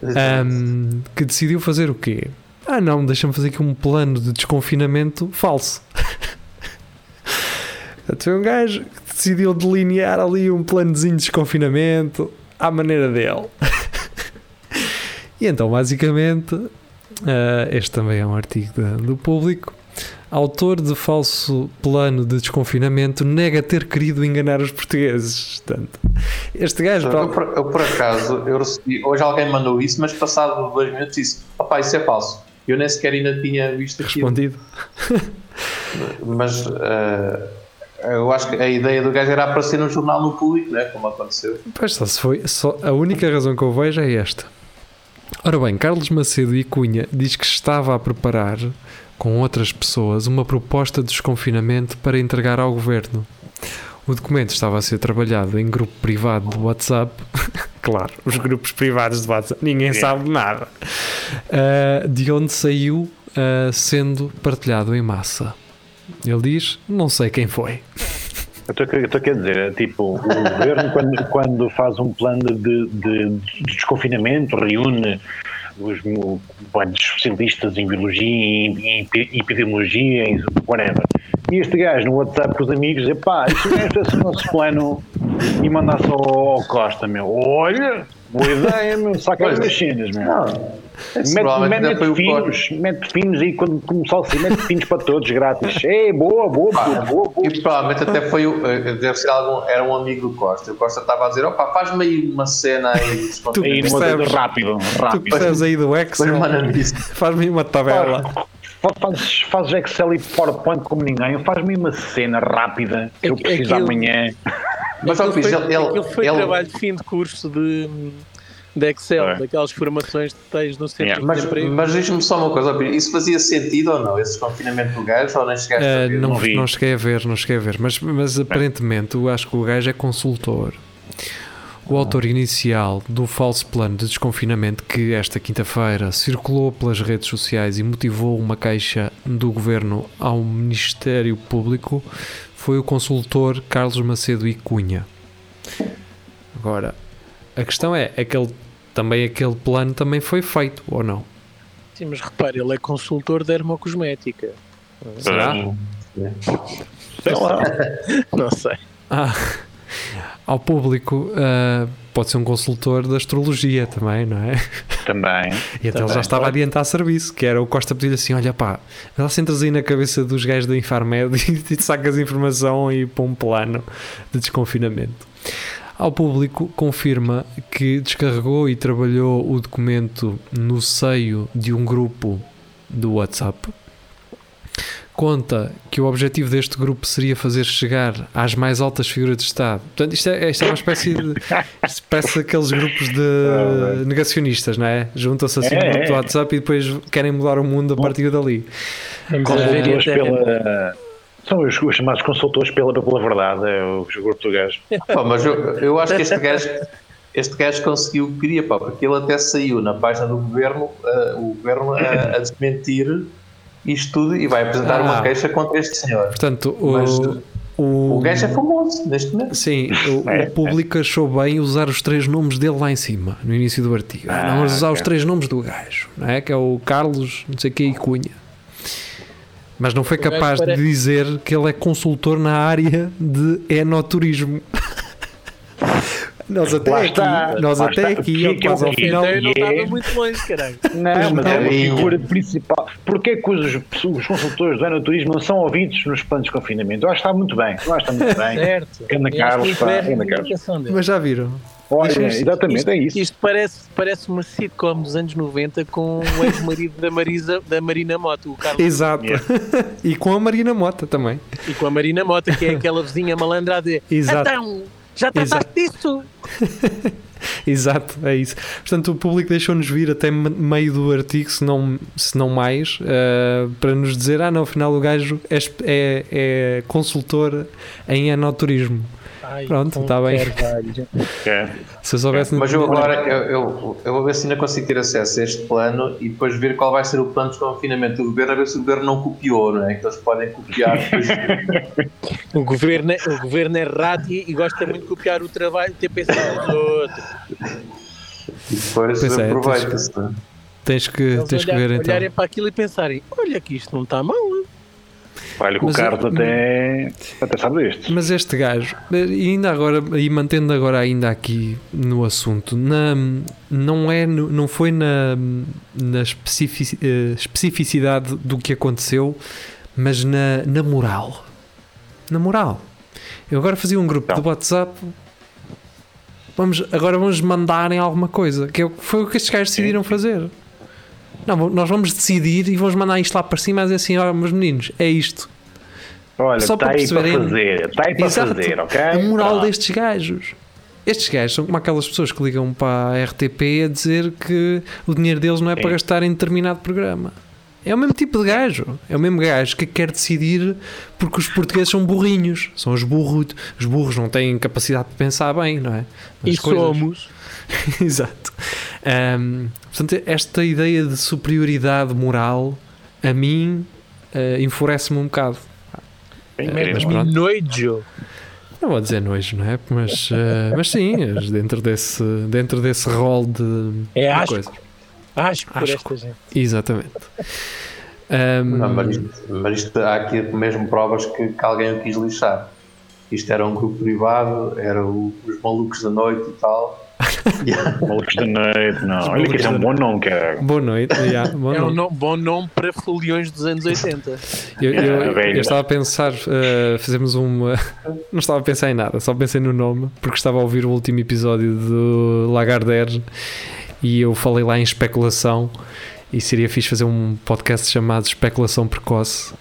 B: ahm, que decidiu fazer o quê? Ah, não, deixa-me fazer aqui um plano de desconfinamento falso. Foi um gajo que decidiu delinear ali um planozinho de desconfinamento à maneira dele. e então, basicamente, ah, este também é um artigo da- do público. Autor de falso plano de desconfinamento nega ter querido enganar os portugueses. Portanto, este gajo.
C: Eu, por, eu, por acaso, eu recebi, hoje alguém mandou isso, mas passado dois minutos disse: opá, isso é falso. Eu nem sequer ainda tinha visto aquilo.
B: Respondido.
C: Mas eh, eu acho que a ideia do gajo era aparecer no jornal no público, né? como aconteceu.
B: Pois só se foi. Só, a única razão que eu vejo é esta. Ora bem, Carlos Macedo e Cunha diz que estava a preparar com outras pessoas uma proposta de desconfinamento para entregar ao governo. O documento estava a ser trabalhado em grupo privado do WhatsApp. claro, os grupos privados do WhatsApp, ninguém sabe nada. Ah, de onde saiu ah, sendo partilhado em massa. Ele diz: Não sei quem foi.
D: Eu estou a- dizer, é tipo, o governo quando, quando faz um plano de, de- de desconfinamento, reúne os vários especialistas em biologia, em, em epi- epidemiologia, em whatever. E este gajo no WhatsApp com os amigos diz, pá, este gajo fez o nosso plano e mandasse ao, ao Costa, meu. Olha, boa ideia, meu, saca as cenas, meu.
C: Não, esse
D: Mete, mete,
C: o
D: finos, mete finos aí quando começar assim, mete finos para todos grátis. É, boa, boa, boa, boa, boa.
C: E provavelmente até foi o. eh, Deve ser algum, era um amigo do Costa. O Costa estava a dizer: opa, faz-me aí uma cena aí de
D: Aí coisa
B: percebes?
D: rápido,
B: Tu
D: rápido.
B: que percebes aí do Excel, faz-me uma tabela.
D: Fazes, fazes Excel e PowerPoint como ninguém, faz-me uma cena rápida que eu
E: Aqui-
D: preciso
E: aquilo-
D: amanhã.
C: Mas, ó,
E: Aquilo
C: Pires,
E: foi,
C: ele-
E: aquilo foi
C: ele-
E: trabalho de fim de curso de, de Excel,
D: É.
E: daquelas formações que tens no centro
D: Yeah.
E: de
C: Mas,
E: emprego.
C: mas diz-me só uma coisa, ó, isso fazia sentido ou não? Esse desconfinamento do gajo ou nem chegaste a
B: Ah,
C: ver?
B: não,
D: não vi.
B: não cheguei a ver, não cheguei a ver, mas, mas aparentemente eu acho que o gajo é consultor. O autor inicial do falso plano de desconfinamento que esta quinta-feira circulou pelas redes sociais e motivou uma queixa do governo ao Ministério Público foi o consultor Carlos Macedo e Cunha. Agora, a questão é, aquele, também aquele plano também foi feito ou não?
E: Sim, mas repare, ele é consultor de dermocosmética.
B: Será?
D: Sei lá.
E: Não sei.
B: Ah, ao público ah, pode ser um consultor da astrologia também, não é?
D: Também.
B: E até ele já
D: Também.
B: estava a adiantar serviço, que era o Costa pedir assim: olha pá, lá sentas aí na cabeça dos gajos da Infarmed e te sacas informação e para um plano de desconfinamento. Ao público, confirma que descarregou e trabalhou o documento no seio de um grupo do WhatsApp. Conta que o objetivo deste grupo seria fazer chegar às mais altas figuras de Estado. Portanto, isto é, isto é uma espécie de. Isto parece aqueles grupos de negacionistas, não é? Juntam-se assim
D: É,
B: no grupo do
D: é.
B: WhatsApp e depois querem mudar o mundo a partir dali.
E: Vamos a ver
D: Consultores
E: até-
D: pela. São os, os chamados consultores pela, pela verdade, é os grupos do gajo.
C: Pá, mas eu, eu acho que este gajo, este gajo conseguiu o que queria, pá, porque ele até saiu na página do governo, ah, o governo a, a desmentir isto tudo e vai apresentar
B: Ah.
C: uma queixa contra este senhor.
B: Portanto, o.
C: Mas,
B: o,
C: O gajo é famoso neste momento.
B: Sim, o,
D: É,
B: o público achou bem usar os três nomes dele lá em cima, no início do artigo. Ah, não, vamos usar os
D: ok.
B: três nomes do gajo, não é? Que é o Carlos, não sei o que, e Cunha. Mas não foi capaz de
E: parece-
B: dizer que ele é consultor na área de enoturismo. Nós até
D: Lá
B: aqui,
D: está,
B: nós até
D: está.
B: aqui,
D: é
B: quase ao final.
E: Então eu não estava muito longe, caralho.
D: Não, mas é uma
C: não.
D: figura principal. Porquê que os, os consultores do enoturismo não são ouvidos nos planos de confinamento? Eu acho que está muito bem. Eu acho que está muito bem.
E: Certo.
D: Ana Carlos, pá,
E: a
D: Ana Carlos.
B: Mas já viram?
D: Olha,
B: Isto-
D: exatamente,
E: isto,
D: é isso.
E: Isto parece, parece uma sitcom dos anos 90 com o ex-marido da, Marisa, da Marina Mota, o Carlos,
B: Exato. e com a Marina Mota também.
E: e com a Marina Mota, que é aquela vizinha malandra a dizer
B: Exato.
E: Então, já trataste disso?
B: Exato, é isso. Portanto, o público deixou-nos vir até me- meio do artigo, se não, se não mais, eh, para nos dizer: ah, não, afinal o gajo é, é, é consultor em enoturismo.
E: Ai,
B: Pronto,
E: com
B: tá bem.
D: É.
B: Se eu soubesse.
C: Mas eu agora eu, eu, eu vou ver se ainda consigo ter acesso a este plano e depois ver qual vai ser o plano de desconfinamento do governo, a ver se o governo não copiou, não é? Que eles podem copiar depois.
E: O governo, é- o governo é rato e, e gosta muito de copiar o trabalho de ter pensado nos outros.
C: e depois
B: Pois é,
C: aproveita-se. é?
B: Tens que, tens que
E: olhar-
B: ver então.
E: olharem para aquilo e pensarem: olha que isto não está mal. Hein?"
D: Olha, que o Carlos
B: eu-
D: até, até sabe disto.
B: Mas este gajo, e ainda agora, e mantendo agora ainda aqui no assunto, na, não, é, não foi na, na eh, especificidade do que aconteceu, mas na, na moral. Na moral. Eu agora fazia um grupo
D: Então.
B: de WhatsApp. Vamos, agora vamos mandarem alguma coisa, que é o- foi o que estes gajos decidiram fazer. Não, nós vamos decidir e vamos mandar isto lá para cima e dizer assim: ó, meus meninos, é isto.
D: Olha,
B: Só
D: está
B: para
D: aí para
B: perceberem-
D: fazer. Está aí para
B: Exato.
D: fazer, ok?
B: A moral
D: Pronto.
B: destes gajos. Estes gajos são como aquelas pessoas que ligam para a RTP a dizer que o dinheiro deles não é
D: Sim.
B: para gastar em determinado programa. É o mesmo tipo de gajo. É o mesmo gajo que quer decidir porque os portugueses são burrinhos. São os burros. Os burros não têm capacidade de pensar bem, não é? Nas
E: E
B: coisas.
E: somos.
B: Exato. Ahm, portanto, esta ideia de superioridade moral, a mim, eh, enfurece-me um bocado.
D: É
B: mas pronto.
E: Nojo.
B: Não vou dizer nojo, não é? Mas, eh, mas sim, dentro desse, dentro desse rol de,
E: É
B: de
E: asco.
B: coisa.
E: Acho por
B: Asco.
E: esta gente.
B: Exatamente. Ahm,
C: Não, mas, isto, mas isto há aqui mesmo provas que, que alguém o quis lixar. Isto era um grupo privado, era o- os malucos da noite e tal.
D: Da noite, não. Olha que isso é um bom nome, cara.
B: boa noite. yeah, bom
E: É um
B: nome.
E: no- bom nome para foliões dos anos 80.
B: Eu, eu-
D: Yeah,
B: eu
D: velho.
B: estava a pensar, eh, fazemos uma. Não estava a pensar em nada, só pensei no nome, porque estava a ouvir o último episódio do Lagardère e eu falei lá em especulação. E seria fixe fazer um podcast chamado Especulação Precoce,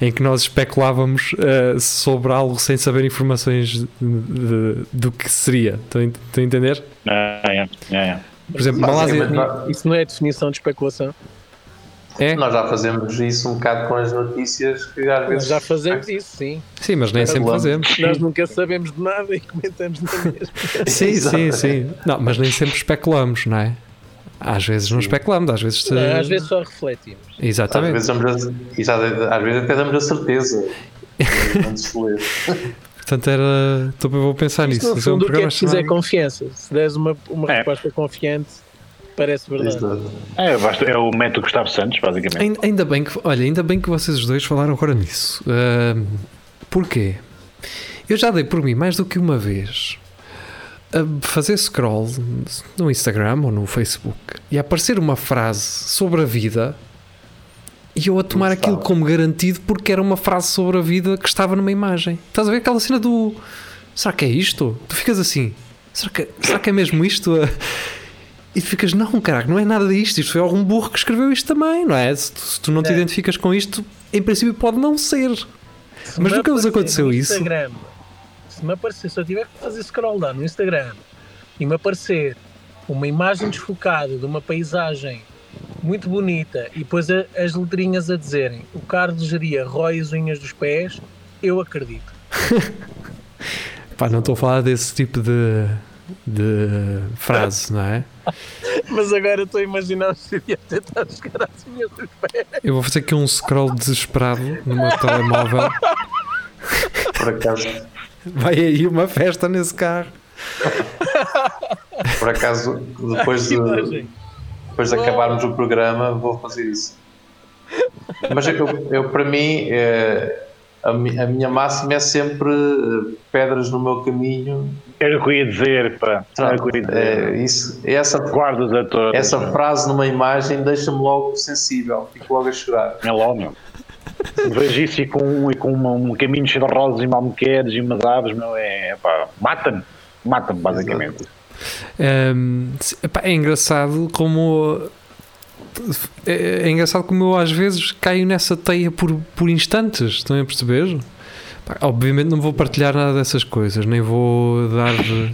B: em que nós especulávamos eh, sobre algo sem saber informações de- de- do que seria. Estão a entender?
D: Ah, é, é, é.
B: Por exemplo,
C: Mas,
B: Malásia.
E: Isso não é definição de especulação.
B: É?
C: Nós já fazemos isso um bocado com as notícias que às
E: Nós
C: vezes.
E: já fazemos isso, sim.
B: Sim, mas nem sempre fazemos.
E: Nós nunca sabemos de nada e comentamos na mesma.
B: Sim, sim, sim. Não, mas nem sempre especulamos, não é? Às vezes não especulamos, às vezes.
E: Não, Às vezes só refletimos.
C: Às
B: Exatamente.
C: vezes, damos a, às vezes até damos a certeza. antes de ler.
B: Portanto, era. Eu vou pensar
E: Isto,
B: nisso.
E: no
B: é um
E: o que é
B: programa
E: que quiser
B: chamado-
E: confiança. Se des uma, uma
D: É.
E: resposta confiante, parece verdade.
D: É, é o método Gustavo Santos, basicamente.
B: Ainda, ainda bem que, olha, ainda bem que vocês os dois falaram agora nisso. Ahm, porquê? Eu já dei por mim mais do que uma vez a fazer scroll no Instagram ou no Facebook e a aparecer uma frase sobre a vida e eu a tomar aquilo como garantido porque era uma frase sobre a vida que estava numa imagem. Estás a ver aquela cena do será que é isto? Tu ficas assim, será que, será que é mesmo isto? E tu ficas, não, caraca, não é nada disto. Isto foi algum burro que escreveu isto também, não é? Se tu, se tu não te
E: É.
B: identificas com isto, em princípio pode não ser.
E: Se
B: Mas
E: me
B: nunca vos aconteceu isso?
E: Instagram, se me aparecer, se eu tiver que fazer scroll down no Instagram e me aparecer uma imagem desfocada de uma paisagem muito bonita e depois a- as letrinhas a dizerem o Carlos geria rói as unhas dos pés, eu acredito.
B: Pá, não estou a falar desse tipo de, de frase, não é?
E: Mas agora estou a imaginar o seria tentar chegar às unhas dos pés.
B: Eu vou fazer aqui um scroll desesperado no meu telemóvel.
C: Por acaso,
B: Vai aí uma festa nesse carro.
C: por acaso depois de, depois de acabarmos o programa, vou fazer isso. Mas eu, eu para mim, eh, a, mi- a minha máxima é sempre eh, pedras no meu caminho.
D: Era o que eu ia dizer, pá. Era o que eu ia dizer.
C: É, isso, essa,
D: Guardas a todos.
C: essa frase numa imagem deixa-me logo sensível, fico logo a chorar.
D: É logo, meu. Vejo isso e com, e com uma- um caminho cheio de rosas e malmequeres e umas aves, meu, é, pá, mata-me. Mata-me, basicamente.
B: É engraçado como. É, é engraçado como eu às vezes caio nessa teia por, por instantes, estão a perceber? Obviamente não vou partilhar nada dessas coisas, nem vou dar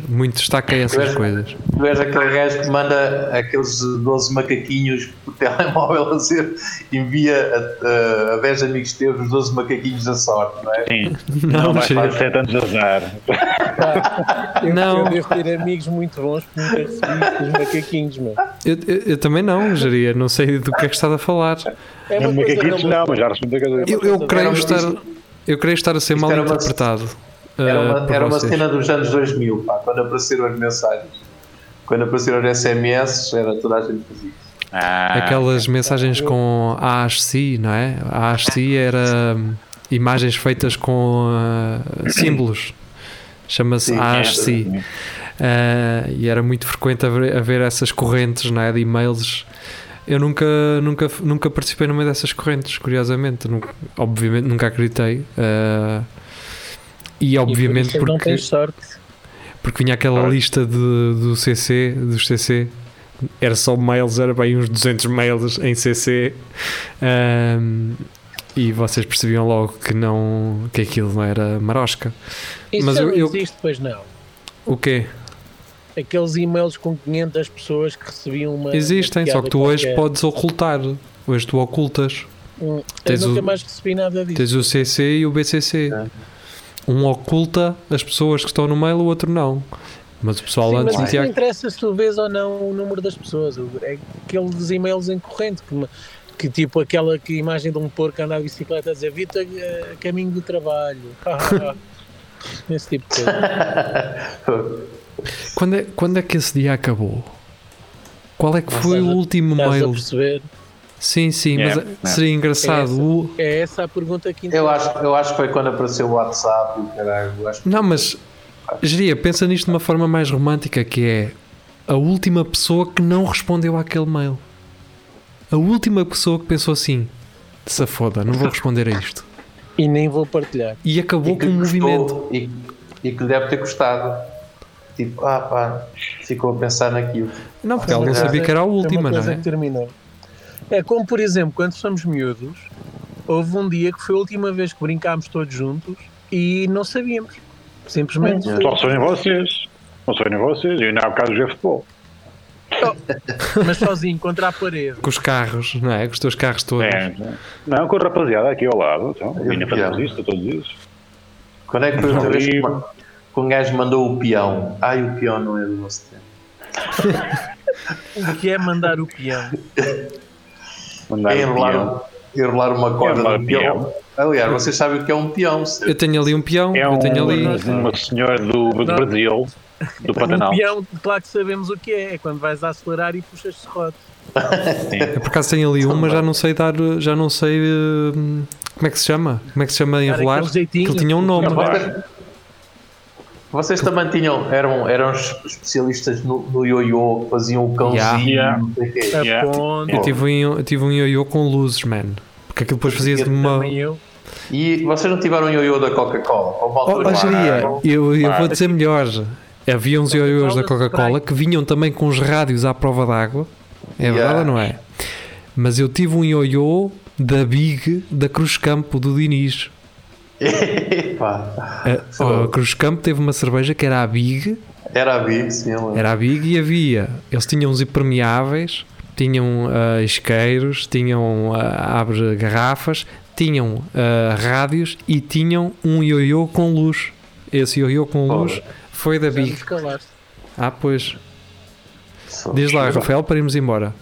B: muito destaque a essas coisas.
C: Tu és aquele gajo que manda aqueles 12 macaquinhos por telemóvel a dizer envia a, a, a 10 amigos teus os 12 macaquinhos da sorte, não é?
D: Sim.
B: Não,
D: Não, vai fazer 7 anos de azar.
E: Eu,
B: Não.
E: eu devo ter amigos muito bons que nunca recebi os macaquinhos, meu.
B: Eu, eu- eu também não, Jaria, não sei do que é que estás a falar.
E: É
D: macaquitos
E: não-
D: mas já recebi muita coisa.
B: Eu, eu creio estar, eu creio estar a ser
C: isto
B: mal
C: era uma-
B: interpretado.
C: Era
B: ah,
C: uma, era uma
B: vocês.
C: cena dos anos 2000, pá, quando apareceram as mensagens. Quando apareceram os SMS, era toda a gente fazia isso.
D: Ah,
B: Aquelas mensagens com ASCII, não é? A ASCII era hum, imagens feitas com ah, símbolos. Chama-se ASCII. Ah, e era muito frequente haver, haver essas correntes não é, de e-mails. Eu nunca, nunca, nunca participei numa dessas correntes, curiosamente. Nunca- obviamente nunca acreditei. ah, e
E: E por
B: obviamente
E: é
B: porque,
E: tens sorte.
B: porque vinha aquela lista de, do CC, dos CC. Era só mails, era bem uns 200 mails em CC. ahm, e vocês percebiam logo que não que aquilo não era marosca.
E: Isso
B: Mas
E: já
B: eu-
E: não
B: eu-
E: existe, pois não.
B: O quê?
E: Aqueles e-mails com 500 pessoas que recebiam uma.
B: Existem,
E: uma
B: só que tu
E: piada
B: hoje
E: qualquer.
B: podes ocultar. Hoje tu ocultas.
E: Hum, eu
B: tens
E: nunca
B: o-
E: mais recebi nada disso.
B: Tens o CC e o BCC.
C: É.
B: Um oculta as pessoas que estão no mail, o outro não. Mas o pessoal
E: Sim,
B: antes
E: mas não interessa se tu vês ou não o número das pessoas. É aqueles e-mails em corrente que, me- que tipo aquela que imagem de um porco a andar de bicicleta a dizer Vita a caminho do trabalho. Esse tipo de coisa.
B: Quando é, quando é que esse dia acabou? Qual é que foi o
E: a-
B: último
E: Estás a
B: mail?
E: perceber?
B: Sim, sim,
D: É,
B: mas
D: é.
B: seria engraçado.
E: É
B: o-
E: É essa a pergunta que
C: Eu
E: interessa.
C: acho, eu acho que foi quando apareceu o WhatsApp e o caralho. que
B: Não, mas Geria, pensa nisto de uma forma mais romântica que é a última pessoa que não respondeu àquele mail. A última pessoa que pensou assim, se foda, não vou responder a isto.
E: E nem vou partilhar.
B: E acabou
C: e
B: com um
C: lhe custou-
B: movimento.
C: E, e que lhe deve ter custado. Tipo, ah pá, ficou a pensar naquilo.
B: Não, porque ela não
C: É
B: sabia que era a
E: É
B: última,
E: uma
B: não é?
E: que terminou. É como, por exemplo, quando somos miúdos, houve um dia que foi a última vez que brincámos todos juntos e não sabíamos. Simplesmente foi.
D: Só sonham vocês. Não sonham vocês. E ainda há bocado joguei futebol.
E: Mas sozinho, contra a parede.
B: Com os carros, não é? Com os teus carros todos.
D: É, não, com a rapaziada aqui ao lado. Então, ainda fazemos isto todos isso.
C: Quando é que foi a última vez que, um gajo mandou o peão? Ai, o peão não é do nosso tempo.
E: O que é mandar o peão?
D: Mandar
C: É
D: um
C: enrolar,
D: peão.
C: enrolar uma corda de um peão.
D: peão.
C: Aliás, vocês sabem o que é um peão? se-
B: Eu tenho ali um peão,
D: É
B: eu
D: um,
B: tenho ali.
D: uma senhora do, do. Brasil, do Pantanal.
E: peão, claro que sabemos o que é. É quando vais a acelerar e puxas serrote.
B: Eu por acaso tenho ali um, mas já não sei dar. Já não sei. hum, Como é que se chama? Como é que se chama enrolar? Aquilo tinha um nome.
C: Não, vocês, também tinham, eram, eram es- especialistas no, no ioiô, faziam o cãozinho,
D: Yeah.
C: não sei o quê.
E: A
D: Yeah.
E: ponte.
B: Eu tive um, eu tive um ioiô com luzes, man. Porque aquilo depois fazia-se uma.
E: Eu.
C: E vocês não tiveram o ioiô da Coca-Cola?
B: Oh,
C: altura-
B: oh Geria, eu, vou dizer melhor. Havia uns ioiôs da
E: Coca-Cola,
B: Coca-Cola que vinham também com os rádios à prova d'água. É
C: Yeah.
B: verdade ou não é? Mas eu tive um ioiô da Big da Cruz Campo do Diniz.
C: Epá,
B: A, a Cruz Campo teve uma cerveja que era a Big,
C: Era a Big, sim.
B: era a Big e havia. Eles tinham uns impermeáveis, tinham ah, isqueiros, tinham ah, abre garrafas, tinham ah, rádios e tinham um ioiô com luz. Esse ioiô com luz foi da
E: Já
B: Big. Ah, pois.
C: Só-
B: Diz lá, Rafael, para irmos embora.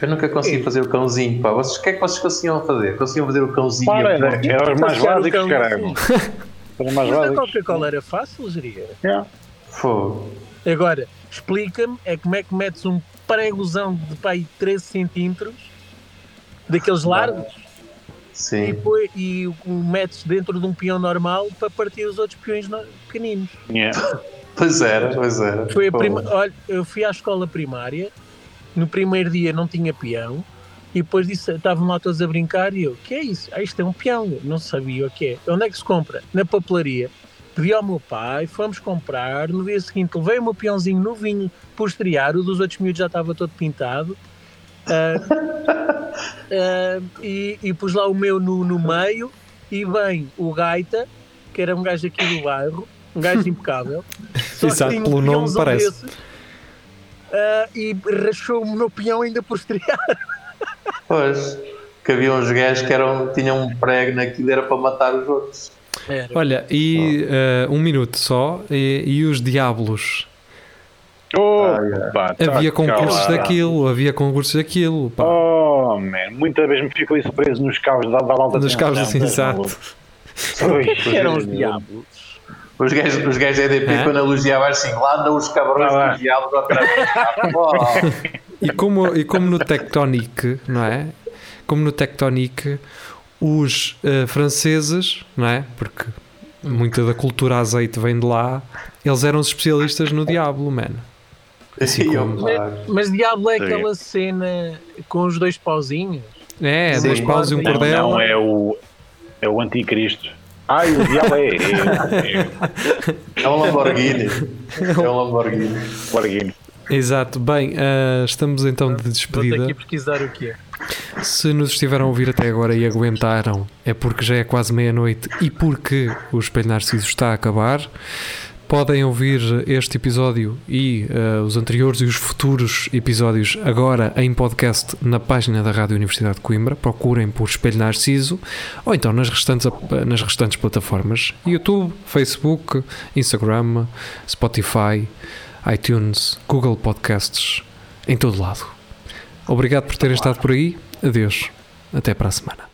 C: Eu nunca consegui fazer o cãozinho, pá. Vocês, o que é que vocês conseguiam fazer? Conseguiam fazer o cãozinho?
D: Para, era, era os mais
E: o cão
D: caralho. Era mais
E: Mas a. Coca-Cola era fácil, geria.
D: Yeah.
C: Fogo.
E: Agora, explica-me é como é que metes um pregozão de pai 13 centímetros daqueles largos e,
C: Sim.
E: depois, e o o metes dentro de um peão normal para partir os outros peões no- pequeninos.
D: Yeah.
C: Pois era, pois era.
E: Foi a prima... Olha, eu fui à escola primária, no primeiro dia não tinha peão, e depois disse, estavam lá todos a brincar e eu, que é isso? Ah, isto é um peão, não sabia o que é. Onde é que se compra? Na papelaria. Pedi ao meu pai, fomos comprar, no dia seguinte levei o meu peãozinho novinho por estrear, o dos outros miúdos já estava todo pintado. Ah, ah, e, e pus lá o meu no, no meio e vem o Gaita, que era um gajo aqui do bairro, um gajo impecável.
B: Exato,
E: um
B: pelo nome parece.
E: desses, ah, e rachou o meu peão ainda por estrear.
C: Pois. Que havia uns gajos que eram, tinham um prego naquilo, era para matar os outros.
E: Era.
B: Olha, e eh, um minuto só, e, e os Diablos?
D: Oh,
C: Ah, yeah.
D: pá, tá
B: havia concursos
D: calado.
B: daquilo, havia concursos daquilo. Pá.
D: Oh, man, muita vez me ficou isso preso nos cabos da, da alta
B: Nos cabos assim,
D: tá
B: exato.
E: eram os diabos.
C: Os gajos, os gajos da EDP,
B: Hã?
C: quando elogiavam assim, lá andam os cabrões
D: Ah, lá.
C: dos diabos outra vez. Oh.
B: E como, e como no Tectonic, não é? Como no Tectonic, os eh, franceses, não é? Porque muita da cultura azeite vem de lá, eles eram os especialistas no Diablo, man. Assim como-
C: pá,
E: Mas diabo é
D: Sim.
E: aquela cena com os dois pauzinhos.
B: É,
C: Sim.
B: dois paus e um
E: Não,
D: Não,
B: cordel.
D: não, é o, é o anticristo. Ai, o diabo é, é, é,
C: É um Lamborghini. É um Lamborghini.
D: o Arguino.
B: Exato. Bem, eh, estamos então de
E: Vou ter
B: despedida.
E: que pesquisar o que é.
B: Se nos estiveram a ouvir até agora e aguentaram, é porque já é quase meia-noite e porque o Espelho Narciso está a acabar. Podem ouvir este episódio e eh, os anteriores e os futuros episódios agora em podcast na página da Rádio Universidade de Coimbra. Procurem por Espelho Narciso ou então nas restantes, nas restantes plataformas: YouTube, Facebook, Instagram, Spotify, iTunes, Google Podcasts, em todo lado. Obrigado por terem estado por aí. Adeus. Até para a semana.